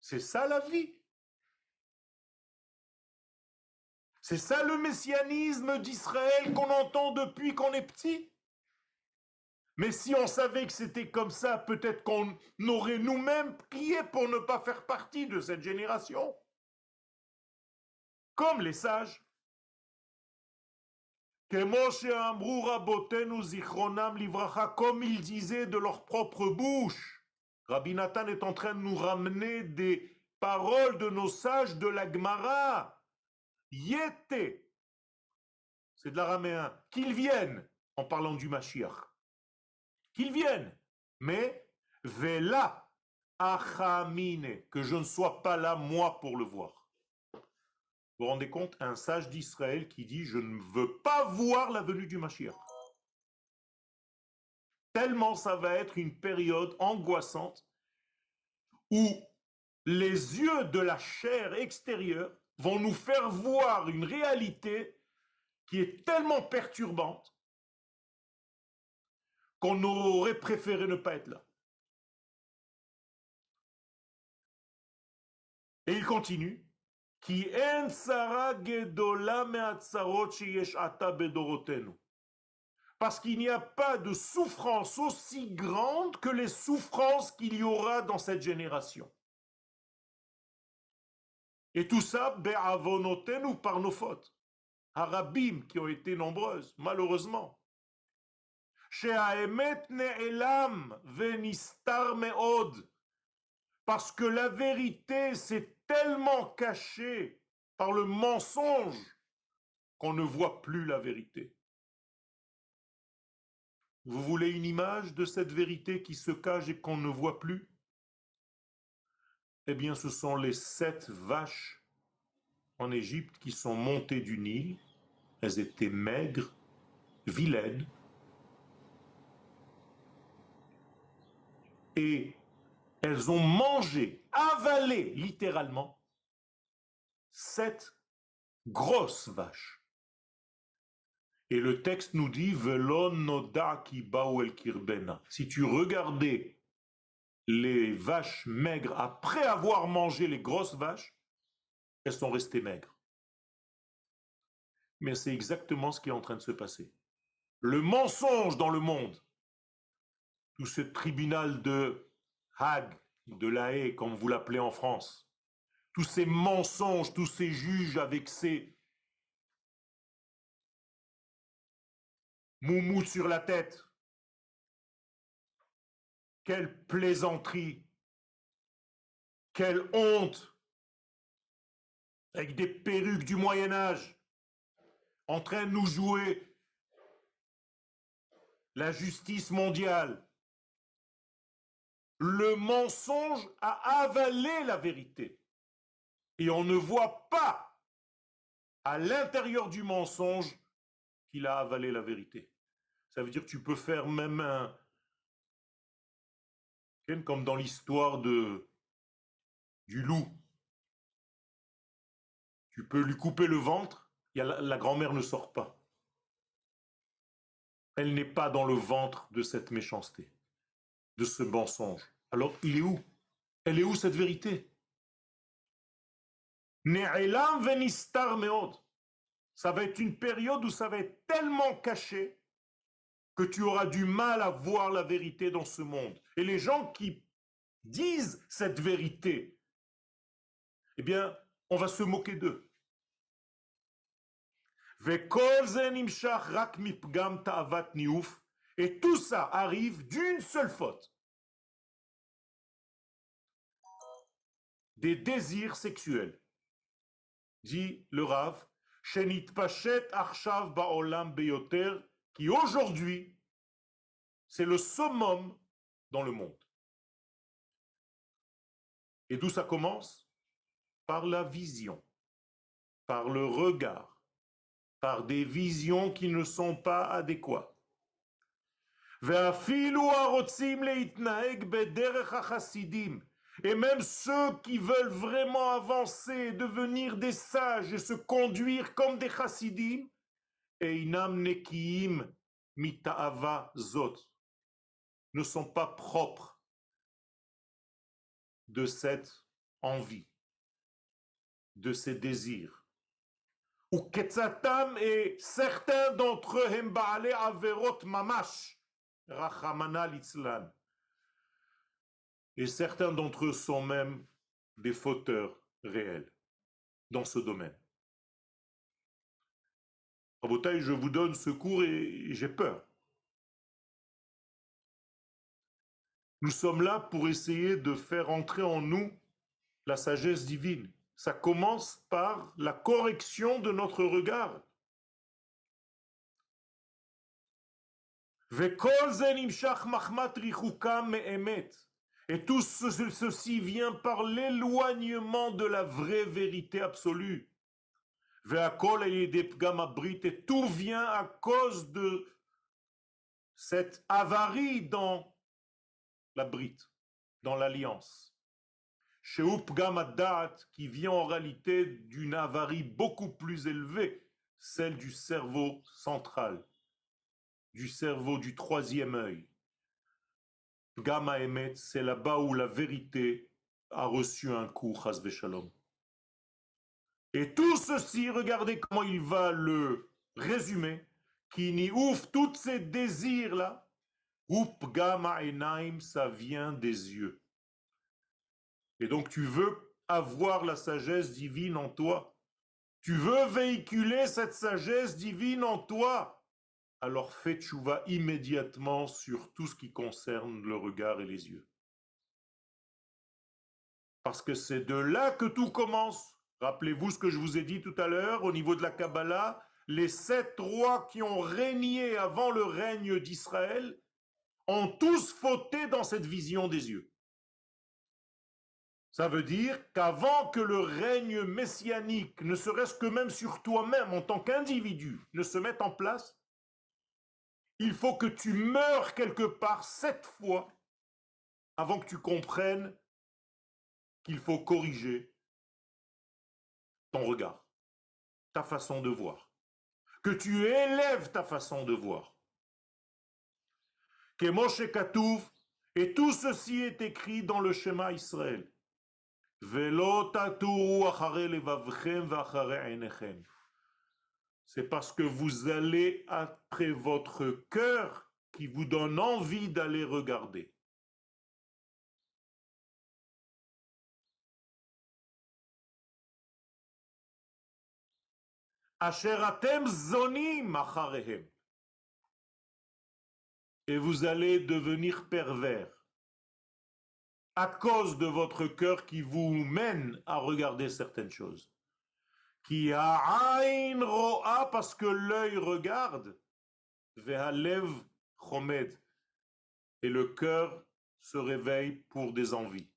C'est ça la vie. C'est ça le messianisme d'Israël qu'on entend depuis qu'on est petit. Mais si on savait que c'était comme ça, peut-être qu'on aurait nous-mêmes prié pour ne pas faire partie de cette génération. Comme les sages. Comme ils disaient de leur propre bouche. Rabbi Nathan est en train de nous ramener des paroles de nos sages de la Gemara. Yete, c'est de l'araméen, qu'ils viennent, en parlant du Mashiach. Qu'ils viennent. Mais, vela achamine, que je ne sois pas là, moi, pour le voir. Vous vous rendez compte Un sage d'Israël qui dit, je ne veux pas voir la venue du Mashiach. Tellement ça va être une période angoissante où les yeux de la chair extérieure vont nous faire voir une réalité qui est tellement perturbante qu'on aurait préféré ne pas être là. Et il continue. Parce qu'il n'y a pas de souffrance aussi grande que les souffrances qu'il y aura dans cette génération. Et tout ça, ou par nos fautes. Arabim qui ont été nombreuses, malheureusement. Parce que la vérité s'est tellement cachée par le mensonge qu'on ne voit plus la vérité. Vous voulez une image de cette vérité qui se cache et qu'on ne voit plus? Eh bien, ce sont les sept vaches en Égypte qui sont montées du Nil. Elles étaient maigres, vilaines. Et elles ont mangé, avalé littéralement, sept grosses vaches. Et le texte nous dit kirbena. Si tu regardais les vaches maigres, après avoir mangé les grosses vaches, elles sont restées maigres. Mais c'est exactement ce qui est en train de se passer. Le mensonge dans le monde, tout ce tribunal de Hague, de la haie, comme vous l'appelez en France, tous ces mensonges, tous ces juges avec ces moumous sur la tête, quelle plaisanterie. Quelle honte. Avec des perruques du Moyen Âge, en train de nous jouer la justice mondiale. Le mensonge a avalé la vérité. Et on ne voit pas à l'intérieur du mensonge qu'il a avalé la vérité. Ça veut dire que tu peux faire même un, comme dans l'histoire de du loup. Tu peux lui couper le ventre, la, la grand-mère ne sort pas. Elle n'est pas dans le ventre de cette méchanceté, de ce mensonge. Alors, il est où? Elle est où cette vérité? Ça va être une période où ça va être tellement caché que tu auras du mal à voir la vérité dans ce monde. Et les gens qui disent cette vérité, eh bien, on va se moquer d'eux. Et tout ça arrive d'une seule faute. Des désirs sexuels. Dit le Rav, Shenit Pachet Arshav Baolam Beyoter qui aujourd'hui, c'est le summum dans le monde. Et d'où ça commence? Par la vision, par le regard, par des visions qui ne sont pas adéquates. Et même ceux qui veulent vraiment avancer, devenir des sages et se conduire comme des chassidim, Einam nekiim mita'ava zot, ne sont pas propres de cette envie, de ces désirs. Ou ketzatam et certains d'entre eux, averot mamash, rachamana litzlan. Et certains d'entre eux sont même des fauteurs réels dans ce domaine. Rabotaï, je vous donne ce cours et j'ai peur. Nous sommes là pour essayer de faire entrer en nous la sagesse divine. Ça commence par la correction de notre regard. Et tout ceci vient par l'éloignement de la vraie vérité absolue. Et tout vient à cause de cette avarie dans la brite, dans l'alliance. Chez Upgamadat, qui vient en réalité d'une avarie beaucoup plus élevée, celle du cerveau central, du cerveau du troisième œil. Gamma Emet, c'est là-bas où la vérité a reçu un coup, Shalom. Et tout ceci, regardez comment il va le résumer, qui n'y ouvre tous ces désirs-là. Upgama Enaim, ça vient des yeux. Et donc tu veux avoir la sagesse divine en toi. Tu veux véhiculer cette sagesse divine en toi. Alors fais tchouva immédiatement sur tout ce qui concerne le regard et les yeux. Parce que c'est de là que tout commence. Rappelez-vous ce que je vous ai dit tout à l'heure au niveau de la Kabbalah. Les sept rois qui ont régné avant le règne d'Israël ont tous fauté dans cette vision des yeux. Ça veut dire qu'avant que le règne messianique, ne serait-ce que même sur toi-même en tant qu'individu, ne se mette en place, il faut que tu meurs quelque part sept fois avant que tu comprennes qu'il faut corriger ton regard, ta façon de voir, que tu élèves ta façon de voir. Et tout ceci est écrit dans le schéma Israël. C'est parce que vous allez après votre cœur qui vous donne envie d'aller regarder. Et vous allez devenir pervers à cause de votre cœur qui vous mène à regarder certaines choses. Qui a ro'a parce que l'œil regarde, ve'alev chomed, et le cœur se réveille pour des envies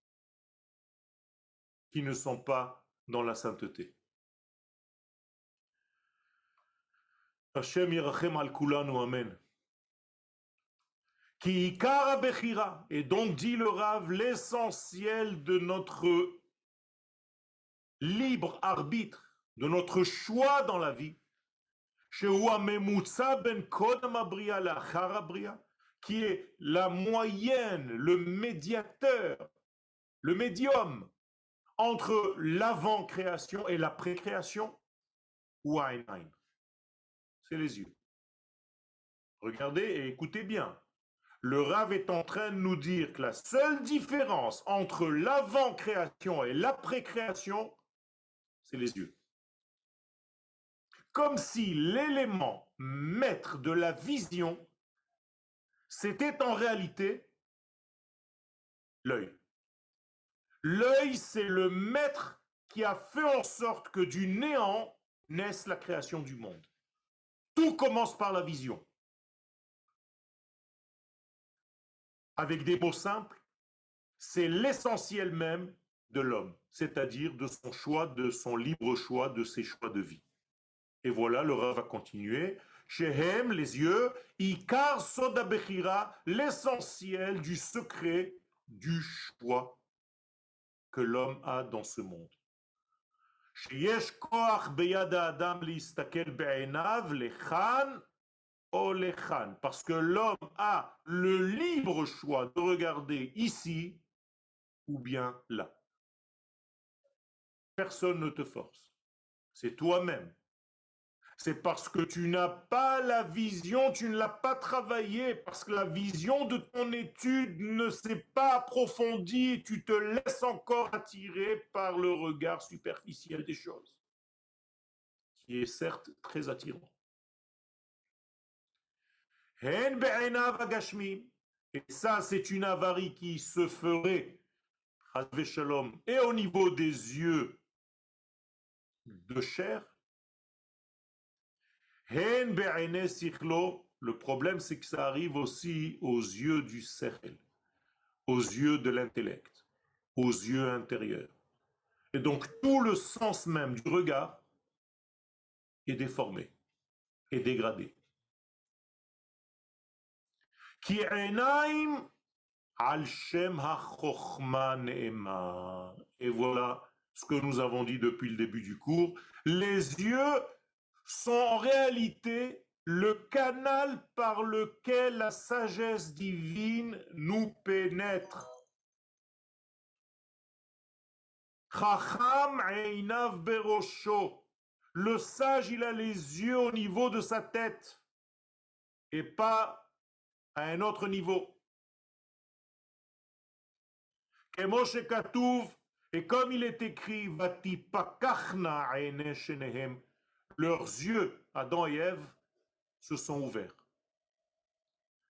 qui ne sont pas dans la sainteté. Hashem yirachem al kulanu, amen. Qui bechira. Et donc dit le Rav, l'essentiel de notre libre arbitre, de notre choix dans la vie, ben qui est la moyenne, le médiateur, le médium entre l'avant-création et la pré-création, c'est les yeux. Regardez et écoutez bien. Le Rav est en train de nous dire que la seule différence entre l'avant-création et l'après-création, c'est les yeux. Comme si l'élément maître de la vision, c'était en réalité l'œil. L'œil, c'est le maître qui a fait en sorte que du néant naisse la création du monde. Tout commence par la vision. avec des mots simples, c'est l'essentiel même de l'homme, c'est-à-dire de son choix, de son libre choix, de ses choix de vie. Et voilà, le Rav va continuer. Shehem, les yeux, Ikar Soda l'essentiel du secret du choix que l'homme a dans ce monde. Parce que l'homme a le libre choix de regarder ici ou bien là. Personne ne te force. C'est toi-même c'est parce que tu n'as pas la vision, tu ne l'as pas travaillé, parce que la vision de ton étude ne s'est pas approfondie, tu te laisses encore attirer par le regard superficiel des choses, qui est certes très attirant. Et ça, c'est une avarie qui se ferait, et au niveau des yeux de chair, le problème, c'est que ça arrive aussi aux yeux du cercle, aux yeux de l'intellect, aux yeux intérieurs. Et donc tout le sens même du regard est déformé, est dégradé. Et voilà ce que nous avons dit depuis le début du cours. Les yeux sont en réalité le canal par lequel la sagesse divine nous pénètre. Le sage, il a les yeux au niveau de sa tête et pas à un autre niveau. Et comme il est écrit, leurs yeux, Adam et Ève, se sont ouverts.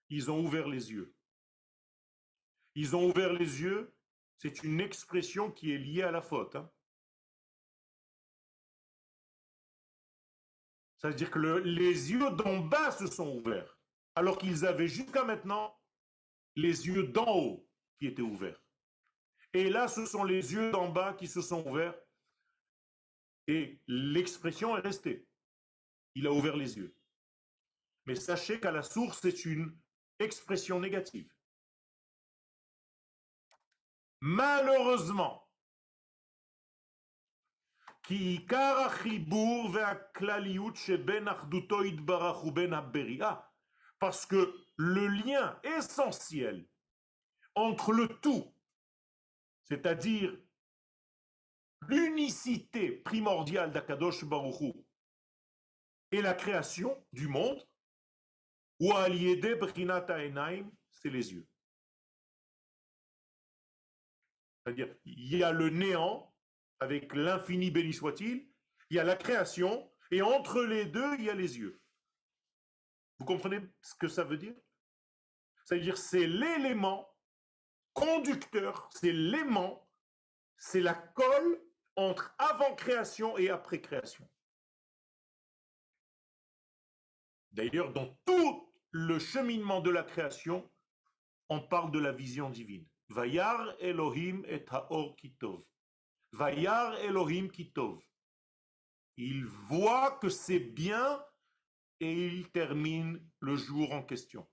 Ils ont ouvert les yeux. Ils ont ouvert les yeux, c'est une expression qui est liée à la faute. Hein. Ça veut dire que les yeux d'en bas se sont ouverts, alors qu'ils avaient jusqu'à maintenant les yeux d'en haut qui étaient ouverts. Et là, ce sont les yeux d'en bas qui se sont ouverts et l'expression est restée. Il a ouvert les yeux. Mais sachez qu'à la source, c'est une expression négative. Malheureusement, ben parce que le lien essentiel entre le tout, c'est-à-dire l'unicité primordiale d'Akadosh Baruchou et la création du monde, ou c'est les yeux. C'est-à-dire, il y a le néant avec l'infini béni soit-il, il y a la création, et entre les deux, il y a les yeux. Vous comprenez ce que ça veut dire? C'est-à-dire, c'est l'élément conducteur, c'est l'aimant, c'est la colle entre avant création et après création. D'ailleurs, dans tout le cheminement de la création, on parle de la vision divine. Vayar Elohim et Haor Kitov. Vayar Elohim Kitov. Il voit que c'est bien et il termine le jour en question.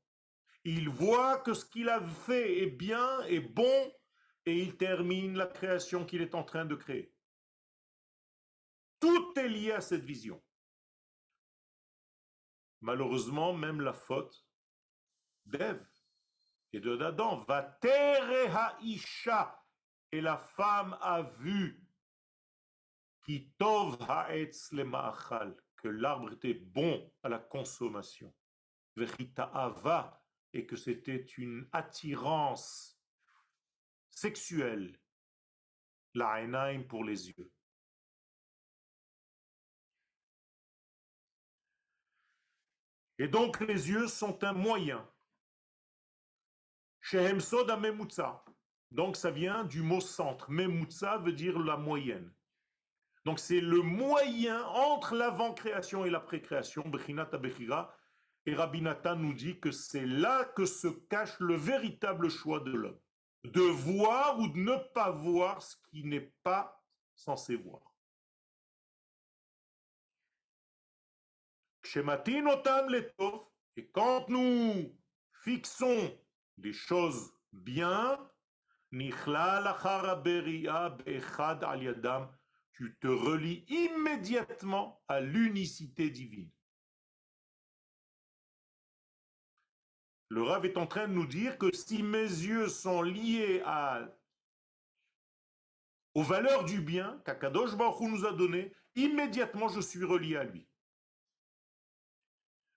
Il voit que ce qu'il a fait est bien et bon et il termine la création qu'il est en train de créer. Tout est lié à cette vision. Malheureusement, même la faute d'Ève et de d'Adam va terre isha et la femme a vu qui haetz le que l'arbre était bon à la consommation. Vechita ava et que c'était une attirance sexuelle, la pour les yeux. Et donc les yeux sont un moyen. Donc ça vient du mot centre. Memutza veut dire la moyenne. Donc c'est le moyen entre l'avant-création et la pré-création, Bechinata. Et Rabbi nous dit que c'est là que se cache le véritable choix de l'homme. De voir ou de ne pas voir ce qui n'est pas censé voir. Et quand nous fixons des choses bien, tu te relis immédiatement à l'unicité divine. Le Rav est en train de nous dire que si mes yeux sont liés à, aux valeurs du bien qu'Akadosh Baruch nous a donné, immédiatement je suis relié à lui.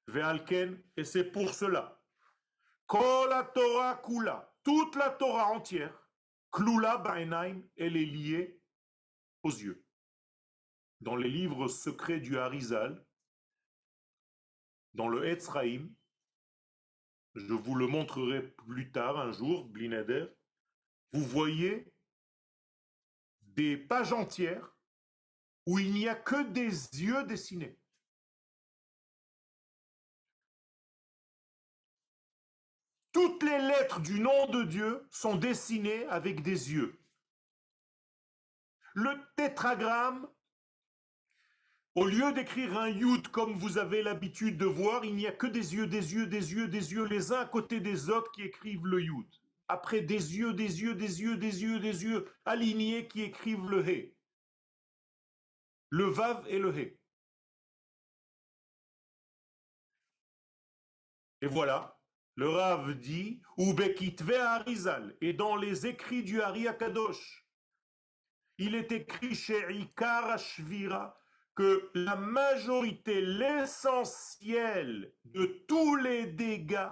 Et c'est pour cela. Kol Torah kula, toute la Torah entière, klula ba'enaim, elle est liée aux yeux. Dans les livres secrets du Harizal, dans le Etzraïm, je vous le montrerai plus tard un jour, Blinader, vous voyez des pages entières où il n'y a que des yeux dessinés. Toutes les lettres du nom de Dieu sont dessinées avec des yeux. Le tétragramme au lieu d'écrire un yud comme vous avez l'habitude de voir, il n'y a que des yeux, des yeux, des yeux, des yeux, les uns à côté des autres qui écrivent le yud. Après des yeux, des yeux, des yeux, des yeux, des yeux alignés qui écrivent le he. Le vav et le he. Et voilà, le Rav dit, Ubekitve Harizal, et dans les écrits du Hari Akadosh, il est écrit chez Ikar Ashvira, que la majorité, l'essentiel de tous les dégâts,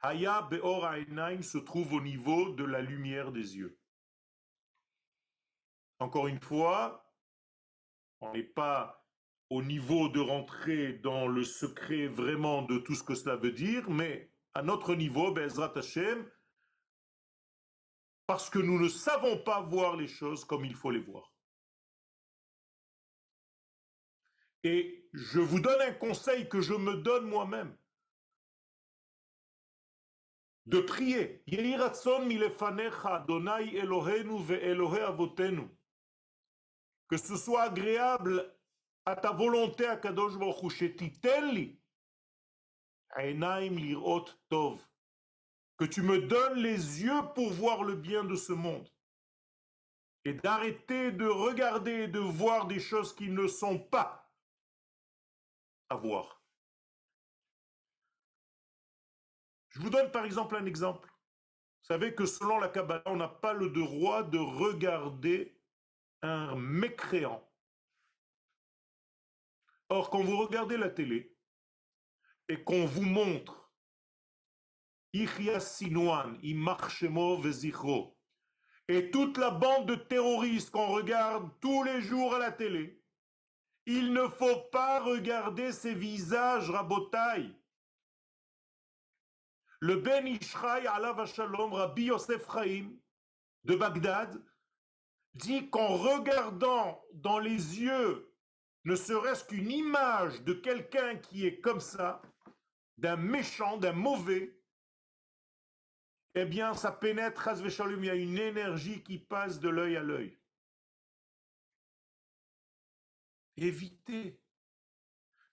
Haya Beor se trouve au niveau de la lumière des yeux. Encore une fois, on n'est pas au niveau de rentrer dans le secret vraiment de tout ce que cela veut dire, mais à notre niveau, Bezrat Hashem, parce que nous ne savons pas voir les choses comme il faut les voir. Et je vous donne un conseil que je me donne moi-même. De prier. Que ce soit agréable à ta volonté, à Kadosh tov. Que tu me donnes les yeux pour voir le bien de ce monde. Et d'arrêter de regarder et de voir des choses qui ne sont pas voir. Je vous donne par exemple un exemple. Vous savez que selon la Kabbalah, on n'a pas le droit de regarder un mécréant. Or, quand vous regardez la télé et qu'on vous montre et toute la bande de terroristes qu'on regarde tous les jours à la télé, il ne faut pas regarder ces visages rabotailles. Le Ben Ishraï Allah Shalom, Rabbi Yosef Chaim de Bagdad, dit qu'en regardant dans les yeux, ne serait-ce qu'une image de quelqu'un qui est comme ça, d'un méchant, d'un mauvais, eh bien, ça pénètre, il y a une énergie qui passe de l'œil à l'œil. Évitez.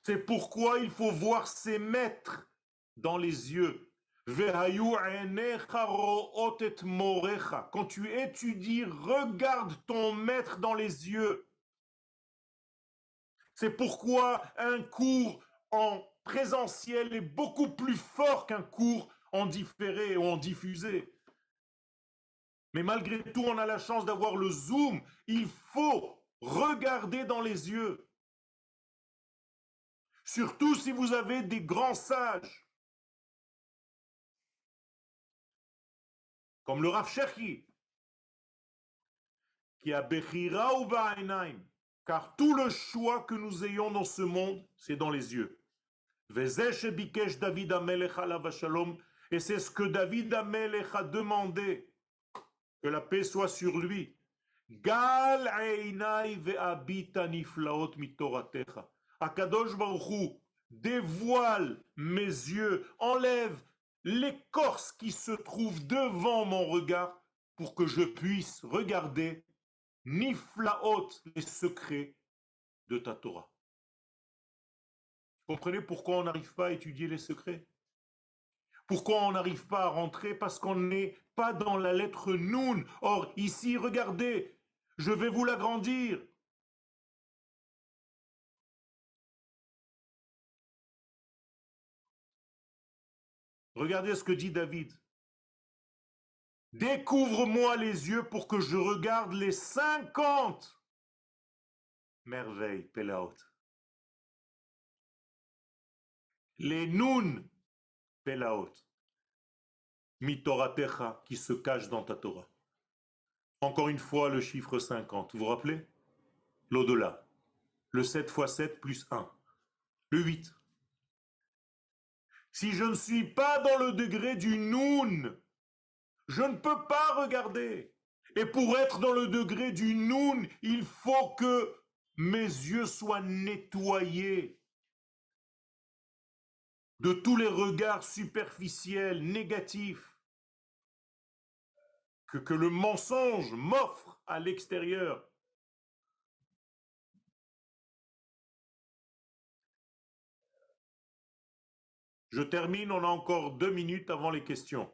C'est pourquoi il faut voir ses maîtres dans les yeux. Quand tu étudies, regarde ton maître dans les yeux. C'est pourquoi un cours en présentiel est beaucoup plus fort qu'un cours en différé ou en diffusé. Mais malgré tout, on a la chance d'avoir le zoom. Il faut Regardez dans les yeux. Surtout si vous avez des grands sages. Comme le Rav Shechi, qui a Bechira ou car tout le choix que nous ayons dans ce monde, c'est dans les yeux. David et c'est ce que David Amelech a demandé, que la paix soit sur lui. Gal. Akadosh Baruchu, dévoile mes yeux, enlève l'écorce qui se trouve devant mon regard pour que je puisse regarder niflaot, les secrets de ta Torah. Comprenez pourquoi on n'arrive pas à étudier les secrets? Pourquoi on n'arrive pas à rentrer? Parce qu'on n'est pas dans la lettre Nun. Or, ici, regardez, je vais vous l'agrandir. Regardez ce que dit David. Découvre-moi les yeux pour que je regarde les cinquante merveilles, Pelaot. Les Nun, Pelaot. Mitoratecha, qui se cache dans ta Torah. Encore une fois, le chiffre 50. Vous vous rappelez? L'au-delà. Le 7 x 7 plus 1. Le 8. Si je ne suis pas dans le degré du Noun, je ne peux pas regarder. Et pour être dans le degré du Noun, il faut que mes yeux soient nettoyés de tous les regards superficiels, négatifs, que, le mensonge m'offre à l'extérieur. Je termine, on a encore deux minutes avant les questions.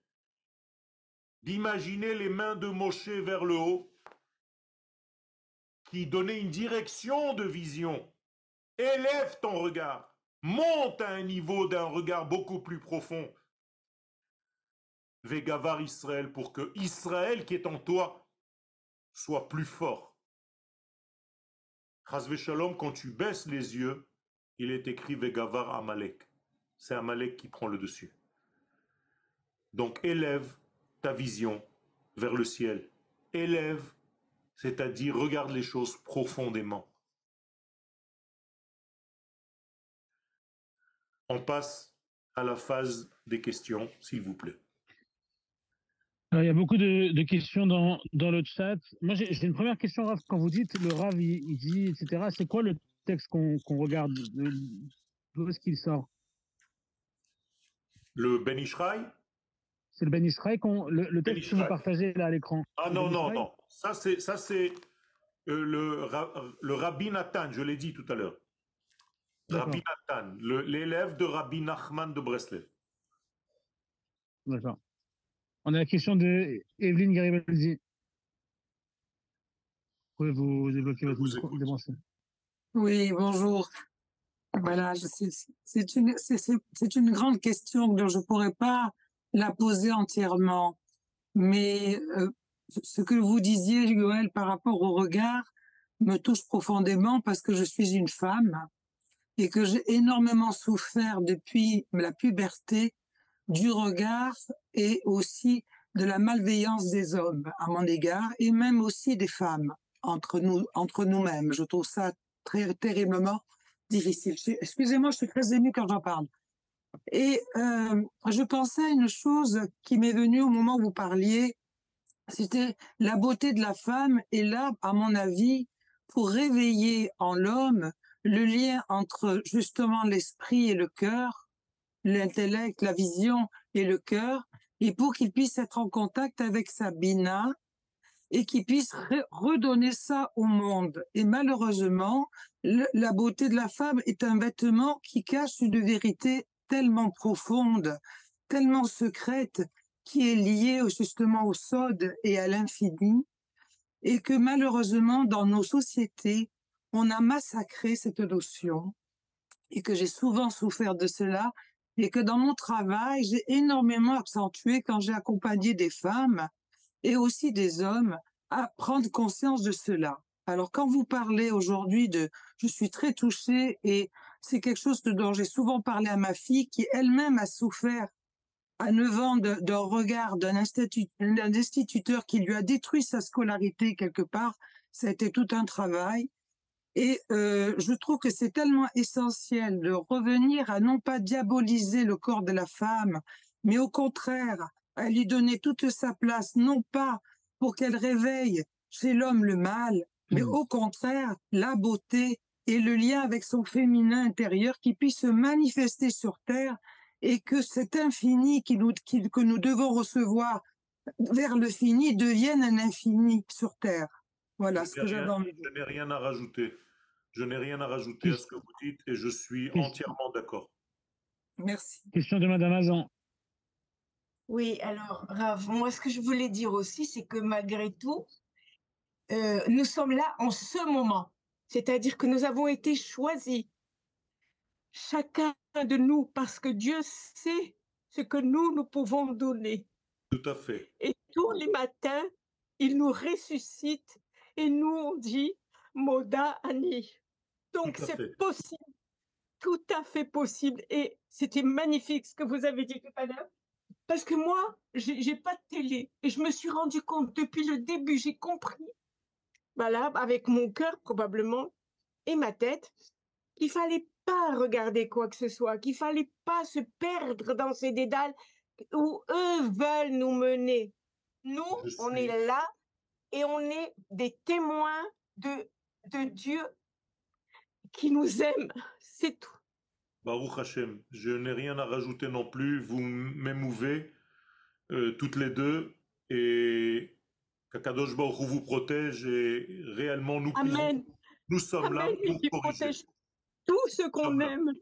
d'imaginer les mains de Moshe vers le haut, qui donnaient une direction de vision. Élève ton regard, monte à un niveau d'un regard beaucoup plus profond. Vegavar Israël, pour que Israël qui est en toi soit plus fort. Chazve Shalom, quand tu baisses les yeux, il est écrit Vegavar Amalek. C'est Amalek qui prend le dessus. Donc élève ta vision vers le ciel. Élève, c'est-à-dire regarde les choses profondément. On passe à la phase des questions, s'il vous plaît. il y a beaucoup de, questions dans, dans, le chat. Moi, j'ai une première question, Rav. Quand vous dites le Rav, il dit, etc., c'est quoi le texte qu'on regarde? D'où est-ce qu'il sort? Le Ben Ishraï? C'est le Ben Ishraï, le, le, texte que vous partagez là à l'écran. Ah non, ben non, non. Ça, c'est, ça, c'est euh, le, le Rabbi Nathan, je l'ai dit tout à l'heure. Rabbi Nathan, l'élève de Rabbi Nachman de Breslev. D'accord. On a la question de Evelyne Garibaldi. Vous pouvez vous évoquer votre micro, oui, bonjour. Voilà, c'est une, c'est une grande question, dont je ne pourrais pas la poser entièrement. Mais euh, ce que vous disiez, Joël, par rapport au regard, me touche profondément parce que je suis une femme et que j'ai énormément souffert depuis la puberté du regard et aussi de la malveillance des hommes à mon égard et même aussi des femmes entre nous entre nous-mêmes. Je trouve ça très terriblement difficile. Excusez-moi, je suis très émue quand j'en parle. Et euh, je pensais à une chose qui m'est venue au moment où vous parliez, c'était la beauté de la femme. Et là, à mon avis, pour réveiller en l'homme le lien entre justement l'esprit et le cœur, l'intellect, la vision et le cœur, et pour qu'il puisse être en contact avec sa bina, et qui puisse redonner ça au monde. Et malheureusement, la beauté de la femme est un vêtement qui cache une vérité tellement profonde, tellement secrète, qui est liée justement au sode et à l'infini, et que malheureusement, dans nos sociétés, on a massacré cette notion, et que j'ai souvent souffert de cela, et que dans mon travail, j'ai énormément accentué quand j'ai accompagné des femmes et aussi des hommes à prendre conscience de cela. Alors quand vous parlez aujourd'hui de je suis très touchée et c'est quelque chose dont j'ai souvent parlé à ma fille qui elle-même a souffert à 9 ans d'un regard d'un instituteur qui lui a détruit sa scolarité quelque part. Ça a été tout un travail. Et euh, je trouve que c'est tellement essentiel de revenir à non pas diaboliser le corps de la femme, mais au contraire à lui donner toute sa place, non pas pour qu'elle réveille chez l'homme le mal, mais Mm. au contraire, la beauté et le lien avec son féminin intérieur qui puisse se manifester sur terre et que cet infini qui nous, qui- que nous devons recevoir vers le fini devienne un infini sur terre. Voilà ce que j'avais envie de je dire. n'ai rien à rajouter. Je n'ai rien à rajouter à ce que vous dites et je suis Question. entièrement d'accord. Merci. Question de Madame Azan. Oui, alors, Rav, moi, ce que je voulais dire aussi, c'est que malgré tout, euh, nous sommes là en ce moment. C'est-à-dire que nous avons été choisis, chacun de nous, parce que Dieu sait ce que nous, nous pouvons donner. Tout à fait. Et tous les matins, il nous ressuscite et nous, on dit, Moda Ani. Donc, c'est possible, tout à fait possible. Et c'était magnifique ce que vous avez dit tout à l'heure. Parce que moi, j'ai pas de télé et je me suis rendu compte depuis le début, j'ai compris, voilà, avec mon cœur probablement et ma tête, qu'il fallait pas regarder quoi que ce soit, qu'il fallait pas se perdre dans ces dédales où eux veulent nous mener. Nous, Je on est là et on est des témoins de, de Dieu qui nous aime. C'est tout. Baruch Hashem, je n'ai rien à rajouter non plus. Vous m'émouvez euh, toutes les deux et qu'Akadosh Baruch vous protège et réellement nous Amen. nous sommes là pour corriger. tout ce qu'on là. aime.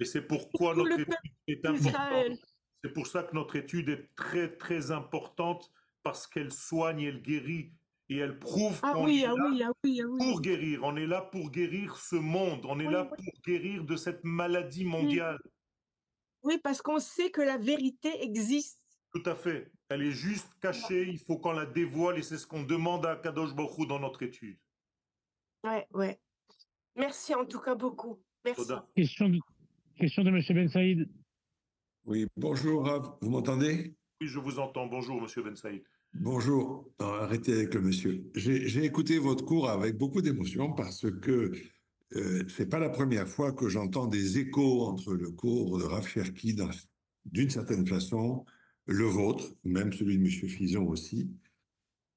Et c'est pourquoi Tout notre étude est importante. C'est pour ça que notre étude est très très importante parce qu'elle soigne, elle guérit et elle prouve Ah qu'on oui, est ah là oui, ah oui, pour guérir. On est là pour guérir ce monde. On est là pour guérir de cette maladie mondiale. Oui, parce qu'on sait que la vérité existe. Tout à fait. Elle est juste cachée. Il faut qu'on la dévoile et c'est ce qu'on demande à Kadosh Baruch Hu dans notre étude. Ouais, ouais. Merci en tout cas beaucoup. Merci. Question de, question de Monsieur Ben Saïd. Oui, bonjour Rav, vous m'entendez? Oui, je vous entends. Bonjour, Monsieur Ben Saïd. Bonjour, Non, arrêtez avec le monsieur. J'ai écouté votre cours avec beaucoup d'émotion parce que euh, c'est pas la première fois que j'entends des échos entre le cours de Rav Cherki, d'une certaine façon, le vôtre, même celui de monsieur Fison aussi.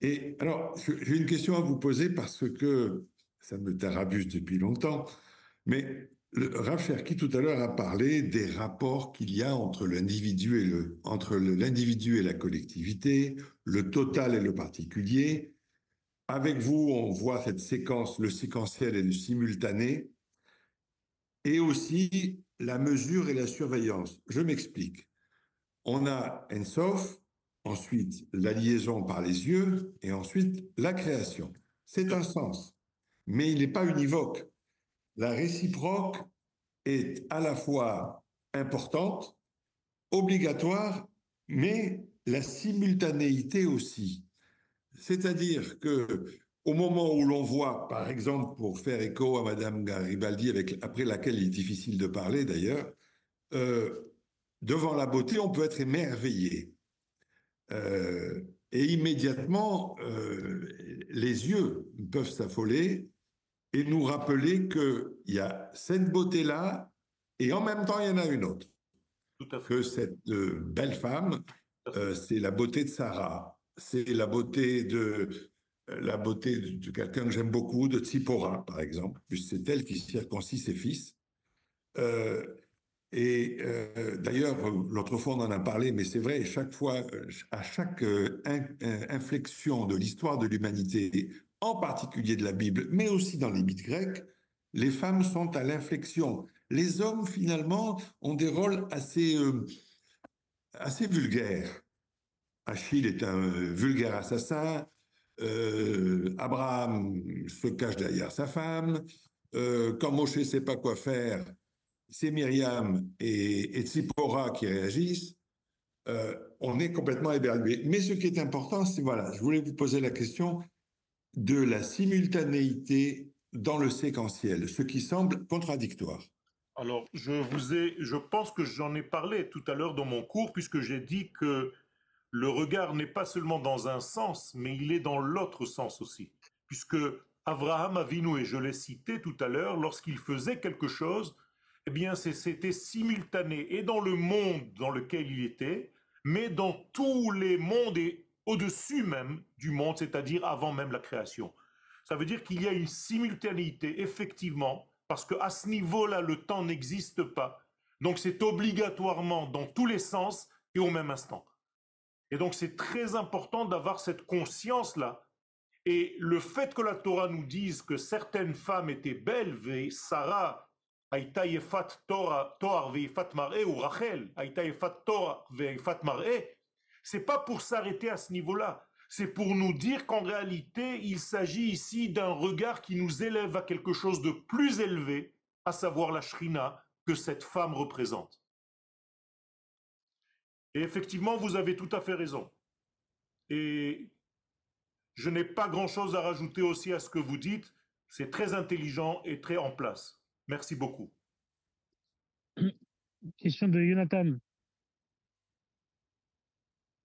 Et alors, j'ai une question à vous poser parce que ça me tarabuse depuis longtemps, mais le, Cherki tout à l'heure a parlé des rapports qu'il y a entre l'individu et le, entre l'individu et la collectivité, le total et le particulier. Avec vous, on voit cette séquence, le séquentiel et le simultané, et aussi la mesure et la surveillance. Je m'explique. On a Ensof, ensuite la liaison par les yeux, et ensuite la création. C'est un sens, mais il n'est pas univoque. La réciproque est à la fois importante, obligatoire, mais la simultanéité aussi. C'est-à-dire que au moment où l'on voit, par exemple, pour faire écho à Madame Garibaldi, après laquelle il est difficile de parler d'ailleurs, euh, devant la beauté, on peut être émerveillé. Euh, et immédiatement, euh, les yeux peuvent s'affoler et nous rappeler qu'il y a cette beauté-là et en même temps, il y en a une autre. Tout à fait. Que cette euh, belle femme, c'est la beauté de Sarah, c'est la beauté de la beauté de, de quelqu'un que j'aime beaucoup, de Tsipora, par exemple, puisque c'est elle qui circoncit ses fils. Euh, et euh, d'ailleurs, l'autre fois, on en a parlé, mais c'est vrai, chaque fois, euh, à chaque euh, in- in- inflexion de l'histoire de l'humanité, en particulier de la Bible, mais aussi dans les mythes grecs, les femmes sont à l'inflexion. Les hommes, finalement, ont des rôles assez, assez vulgaires. Achille est un vulgaire assassin. Abraham se cache derrière sa femme. quand Moshe ne sait pas quoi faire, c'est Myriam et, et qui réagissent. Euh, on est complètement éberlué. Mais ce qui est important, c'est voilà, je voulais vous poser la question de la simultanéité dans le séquentiel, ce qui semble contradictoire. Alors, je vous ai, je pense que j'en ai parlé tout à l'heure dans mon cours, puisque j'ai dit que le regard n'est pas seulement dans un sens, mais il est dans l'autre sens aussi. Puisque Abraham Avinu, et je l'ai cité tout à l'heure, lorsqu'il faisait quelque chose, eh bien, c'était simultané et dans le monde dans lequel il était, mais dans tous les mondes et au-dessus même du monde, c'est-à-dire avant même la création. Ça veut dire qu'il y a une simultanéité, effectivement, parce qu'à ce niveau-là, le temps n'existe pas. Donc c'est obligatoirement dans tous les sens et au même instant. Et donc c'est très important d'avoir cette conscience-là. Et le fait que la Torah nous dise que certaines femmes étaient belles, Sarah, Torah, ou Rachel, Torah, c'est pas pour s'arrêter à ce niveau-là. C'est pour nous dire qu'en réalité, il s'agit ici d'un regard qui nous élève à quelque chose de plus élevé, à savoir la shrina que cette femme représente. Et effectivement, vous avez tout à fait raison. Et je n'ai pas grand-chose à rajouter aussi à ce que vous dites. C'est très intelligent et très en place. Merci beaucoup. Question de Jonathan.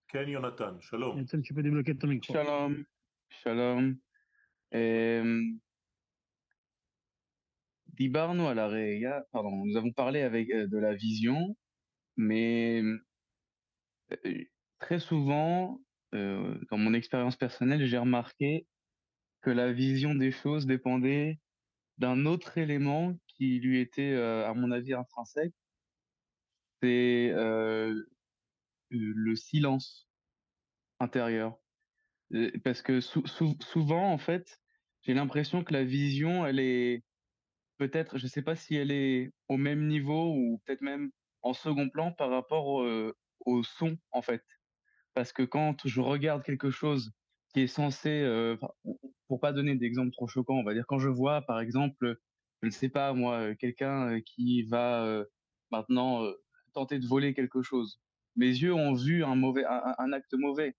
Ken Jonathan, shalom. Jonathan, tu peux débloquer ton micro. Shalom. Shalom. Dibarno à la pardon, nous avons parlé avec euh, de la vision, mais euh, très souvent, euh, dans mon expérience personnelle, j'ai remarqué que la vision des choses dépendait d'un autre élément qui lui était, à mon avis, intrinsèque. C'est le silence intérieur. Parce que souvent, en fait, j'ai l'impression que la vision, elle est peut-être, je ne sais pas si elle est au même niveau ou peut-être même en second plan par rapport au, son, en fait. Parce que quand je regarde quelque chose qui est censé, pour pas donner d'exemple trop choquant, on va dire quand je vois, par exemple, je ne sais pas moi, quelqu'un qui va maintenant tenter de voler quelque chose. Mes yeux ont vu un mauvais, un, acte mauvais,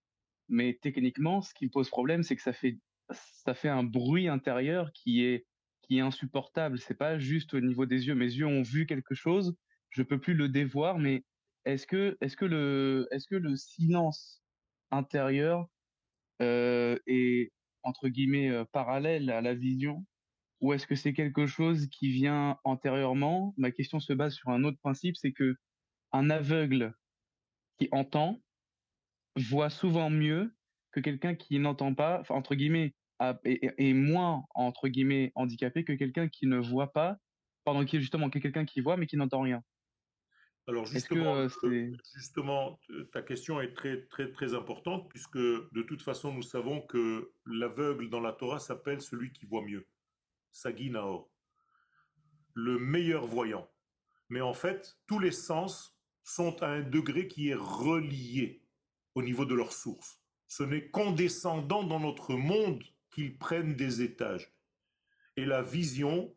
mais techniquement, ce qui pose problème, c'est que ça fait, ça fait un bruit intérieur qui est qui est insupportable. C'est pas juste au niveau des yeux. Mes yeux ont vu quelque chose, je peux plus le dévoir. Mais est-ce que, est-ce que le, est-ce que le silence intérieur euh, est entre guillemets euh, parallèle à la vision, ou est-ce que c'est quelque chose qui vient antérieurement? Ma question se base sur un autre principe, c'est que un aveugle qui entend voit souvent mieux que quelqu'un qui n'entend pas, entre guillemets, est, moins entre guillemets handicapé que quelqu'un qui ne voit pas, pendant qui justement quelqu'un qui voit mais qui n'entend rien. Alors justement, euh, justement, ta question est très très très importante puisque de toute façon nous savons que l'aveugle dans la Torah s'appelle celui qui voit mieux, Sagi Naor, le meilleur voyant. Mais en fait, tous les sens sont à un degré qui est relié au niveau de leur source. Ce n'est condescendant dans notre monde qu'ils prennent des étages. Et la vision,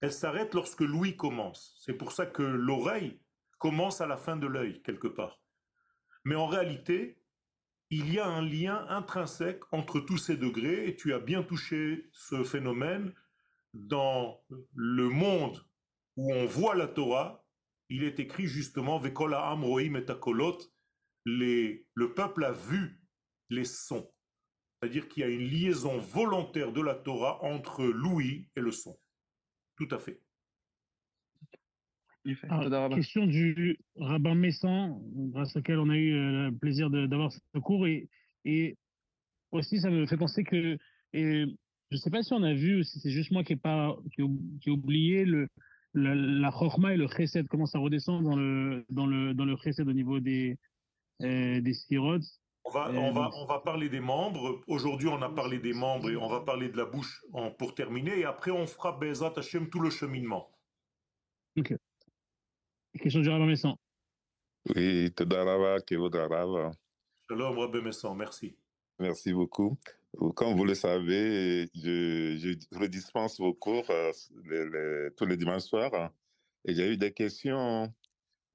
elle s'arrête lorsque l'ouïe commence. C'est pour ça que l'oreille commence à la fin de l'œil, quelque part. Mais en réalité, il y a un lien intrinsèque entre tous ces degrés, et tu as bien touché ce phénomène dans le monde où on voit la Torah, il est écrit justement Vekola Amroim et le peuple a vu les sons. C'est-à-dire qu'il y a une liaison volontaire de la Torah entre l'ouïe et le son. Tout à fait. Ah, question du rabbin Messan, grâce auquel on a eu euh, le plaisir d'avoir ce cours. Et, et, aussi, ça me fait penser que, et je ne sais pas si on a vu, ou si c'est juste moi qui ai, pas, qui, qui oublié le, la, la chorma et le chesed, comment ça redescend dans le, dans le, dans le chesed au niveau des, euh, des on va, on, va, on va parler des membres. Aujourd'hui, on a parlé des membres et on va parler de la bouche en, pour terminer. Et après, on fera Bezat Hashem tout le cheminement. Ok. Question du Rabbi Messan. Oui, Todarava, Kevodarava. Shalom, Rabbi Messan, merci. Merci beaucoup. Comme vous le savez, je, je redispense vos cours euh, les, tous les dimanches soirs. Et j'ai eu des questions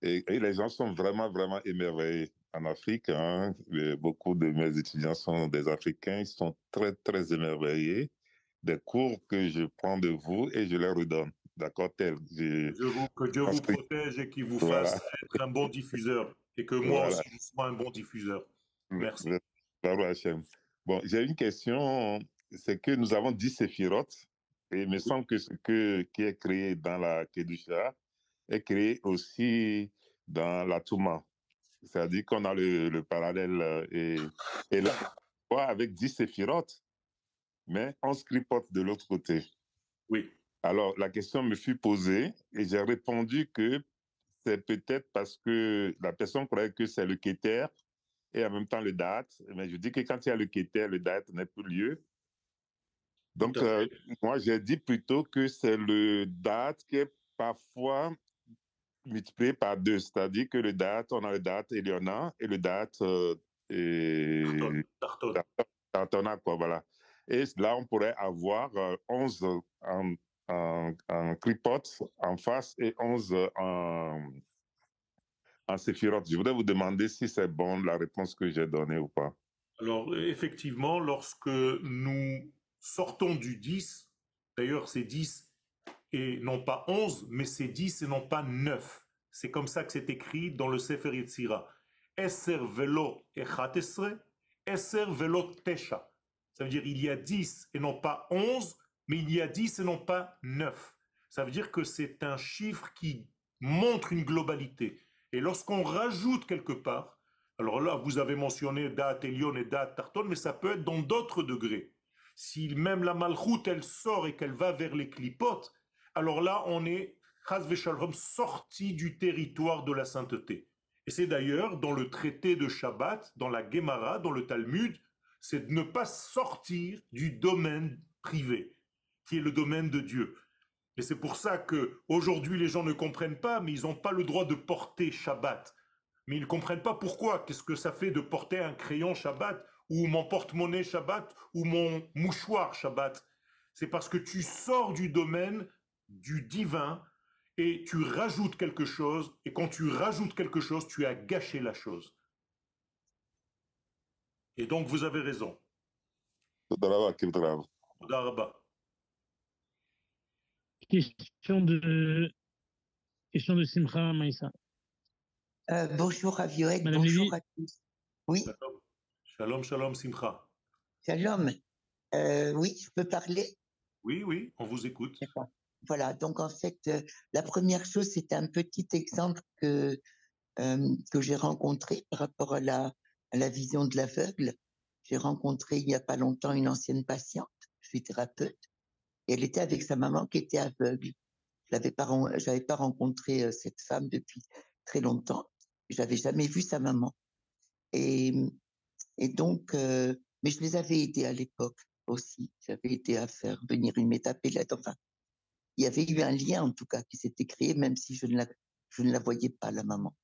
et, et, les gens sont vraiment, vraiment émerveillés en Afrique. Hein, beaucoup de mes étudiants sont des Africains. Ils sont très, très émerveillés des cours que je prends de vous et je leur redonne. D'accord, tel? vous, que Dieu vous protège et qu'il vous fasse être un bon diffuseur et que moi aussi je sois un bon diffuseur. Merci. Bon, j'ai une question. C'est que nous avons 10 séphirotes et il me semble que ce que, qui est créé dans la Kedusha est créé aussi dans la Touma. C'est-à-dire qu'on a le, le parallèle euh, et, et là, avec 10 séphirotes, mais 11 clipotes de l'autre côté. Oui. Alors, la question me fut posée et j'ai répondu que c'est peut-être parce que la personne croyait que c'est le Keter et en même temps le date. Mais je dis que quand il y a le Keter, le date n'est plus lieu. Donc, euh, moi, j'ai dit plutôt que c'est le date qui est parfois multiplié par deux. C'est-à-dire que le date, on a le date Eliona et le date euh, et Tarton, Tarton. Tartona, quoi, voilà. Et là, on pourrait avoir euh, 11 en, en, en clipote en face et 11 en, en séphirote. Je voudrais vous demander si c'est bon la réponse que j'ai donnée ou pas. Alors, effectivement, lorsque nous sortons du 10, d'ailleurs, c'est 10 et non pas 11, mais c'est 10 et non pas 9. C'est comme ça que c'est écrit dans le Sefer Yetzira. Eser velo echatesre, eser velo tesha. Ça veut dire il y a 10 et non pas 11, mais il y a 10 et non pas 9. Ça veut dire que c'est un chiffre qui montre une globalité. Et lorsqu'on rajoute quelque part, alors là, vous avez mentionné date Elion et date Tarton, mais ça peut être dans d'autres degrés. Si même la malchoute, elle sort et qu'elle va vers les clipotes, alors là, on est, sorti du territoire de la sainteté. Et c'est d'ailleurs dans le traité de Shabbat, dans la Gemara, dans le Talmud, c'est de ne pas sortir du domaine privé, qui est le domaine de Dieu. Et c'est pour ça que aujourd'hui les gens ne comprennent pas, mais ils n'ont pas le droit de porter Shabbat. Mais ils ne comprennent pas pourquoi. Qu'est-ce que ça fait de porter un crayon Shabbat ou mon porte-monnaie Shabbat ou mon mouchoir Shabbat? C'est parce que tu sors du domaine du divin et tu rajoutes quelque chose. Et quand tu rajoutes quelque chose, tu as gâché la chose. Et donc vous avez raison. Question de, question de Simcha Maïssa. Euh, bonjour à Violet, Madame bonjour à tous. Oui, Shalom, shalom, shalom, simcha. shalom. Euh, oui, je peux parler? Oui, oui, on vous écoute. Voilà, donc en fait, euh, la première chose, c'est un petit exemple que, euh, que j'ai rencontré par rapport à la, à la vision de l'aveugle. J'ai rencontré il n'y a pas longtemps une ancienne patiente, je suis thérapeute, et elle était avec sa maman qui était aveugle. Je l'avais pas, j'avais pas rencontré euh, cette femme depuis très longtemps. J'avais jamais vu sa maman. Et, donc, euh, mais je les avais aidés à l'époque aussi. J'avais aidé à faire venir une métapélète. Enfin, il y avait eu un lien en tout cas qui s'était créé, même si je ne la, voyais pas, la maman.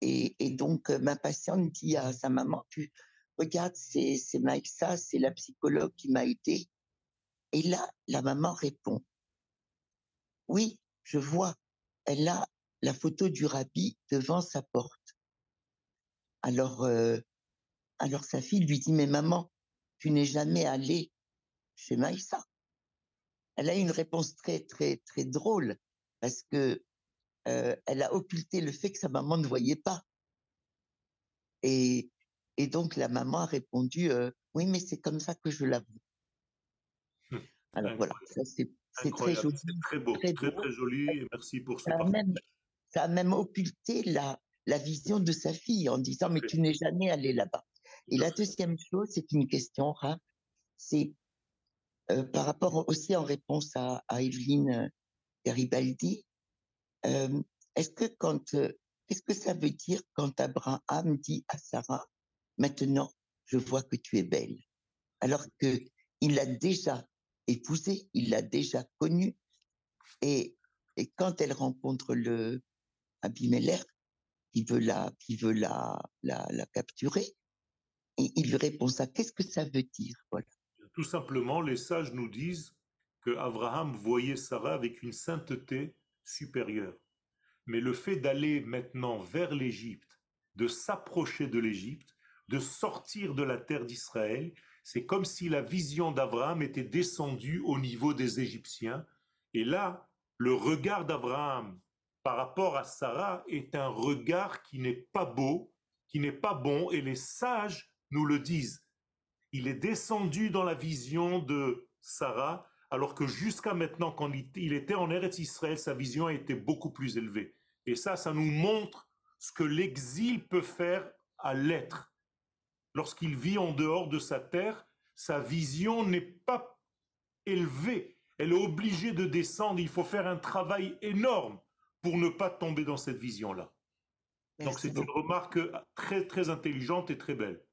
Et, donc, euh, ma patiente dit à sa maman, tu regarde, c'est, Maïssa, c'est la psychologue qui m'a aidé. Et là, la maman répond, oui, je vois, elle a la photo du rabbi devant sa porte. Alors, euh, alors sa fille lui dit, mais maman, tu n'es jamais allée chez Maïssa. Elle a une réponse très, très, très drôle parce que euh, elle a occulté le fait que sa maman ne voyait pas. Et, et donc la maman a répondu, euh, oui, mais c'est comme ça que je la vois. Alors voilà, c'est très joli. c'est très beau, très très joli et merci pour ce Ça a même, ça a même occulté la, la vision de sa fille en disant, mais tu n'es jamais allé là-bas. Et la deuxième chose, c'est une question, Raph, c'est euh, par rapport aussi en réponse à, à Evelyne euh, Garibaldi, euh, est-ce que quand, euh, qu'est-ce que ça veut dire quand Abraham dit à Sarah, maintenant, je vois que tu es belle, alors que il l'a déjà épousée, il l'a déjà connue, et, et quand elle rencontre le Abimelech, qui veut la, qui veut la, la, la capturer, il lui répond ça. Qu'est-ce que ça veut dire, voilà. Tout simplement, les sages nous disent que Abraham voyait Sarah avec une sainteté supérieure. Mais le fait d'aller maintenant vers l'Égypte, de s'approcher de l'Égypte, de sortir de la terre d'Israël, c'est comme si la vision d'Abraham était descendue au niveau des Égyptiens. Et là, le regard d'Abraham par rapport à Sarah est un regard qui n'est pas beau, qui n'est pas bon, et les sages nous le disent. Il est descendu dans la vision de Sarah, alors que jusqu'à maintenant, quand il était en Eretz Israël, sa vision a été beaucoup plus élevée. Et ça, ça nous montre ce que l'exil peut faire à l'être. Lorsqu'il vit en dehors de sa terre, sa vision n'est pas élevée, elle est obligée de descendre, il faut faire un travail énorme pour ne pas tomber dans cette vision-là. Donc c'est une remarque très très intelligente et très belle.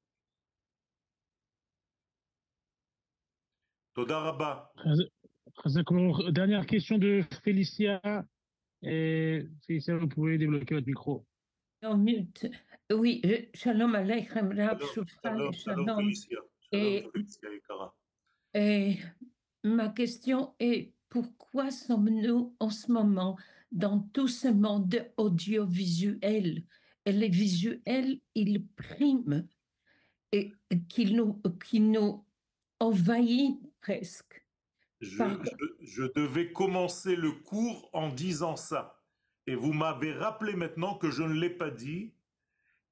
Toda Rabba. Chazakour. Dernière question de Félicia. Et Félicia, vous pouvez débloquer votre micro. En mute. Oui, shalom aleichem, Rav Shalom, shalom. Et-. Et ma question est pourquoi sommes-nous en ce moment dans tout ce monde audiovisuel? Et les visuels, ils priment et qu'ils nous, qui nous envahit presque. Je, Pardon. je- je devais commencer le cours en disant ça. Et vous m'avez rappelé maintenant que je ne l'ai pas dit.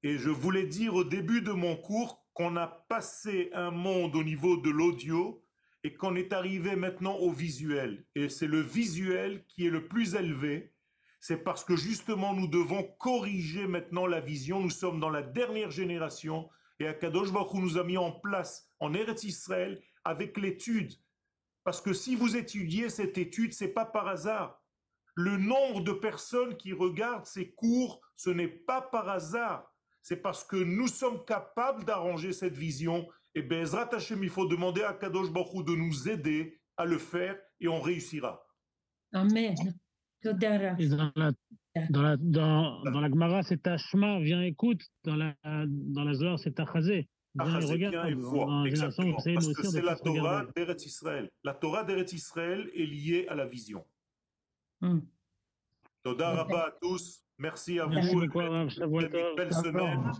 Et je voulais dire au début de mon cours qu'on a passé un monde au niveau de l'audio et qu'on est arrivé maintenant au visuel. Et c'est le visuel qui est le plus élevé. C'est parce que justement nous devons corriger maintenant la vision. Nous sommes dans la dernière génération et Akadosh Baruch nous a mis en place en Eretz Israël avec l'étude. Parce que si vous étudiez cette étude, c'est pas par hasard. Le nombre de personnes qui regardent ces cours, ce n'est pas par hasard. C'est parce que nous sommes capables d'arranger cette vision. Et Bezrat Hashem, il faut demander à Kadosh Baruch Hu de nous aider à le faire et on réussira. Amen. Et dans la, dans la, dans, dans la Gemara, c'est Tashma, viens écoute. Dans la, dans la Zohar, c'est Tachazé. Achazé, et génération, Exactement. Parce que c'est la Torah d'Eretz Israël. La Torah d'Eretz Israël est liée à la vision. Hmm. Toda Rabba à tous. Merci à Merci vous. beaucoup, belle semaine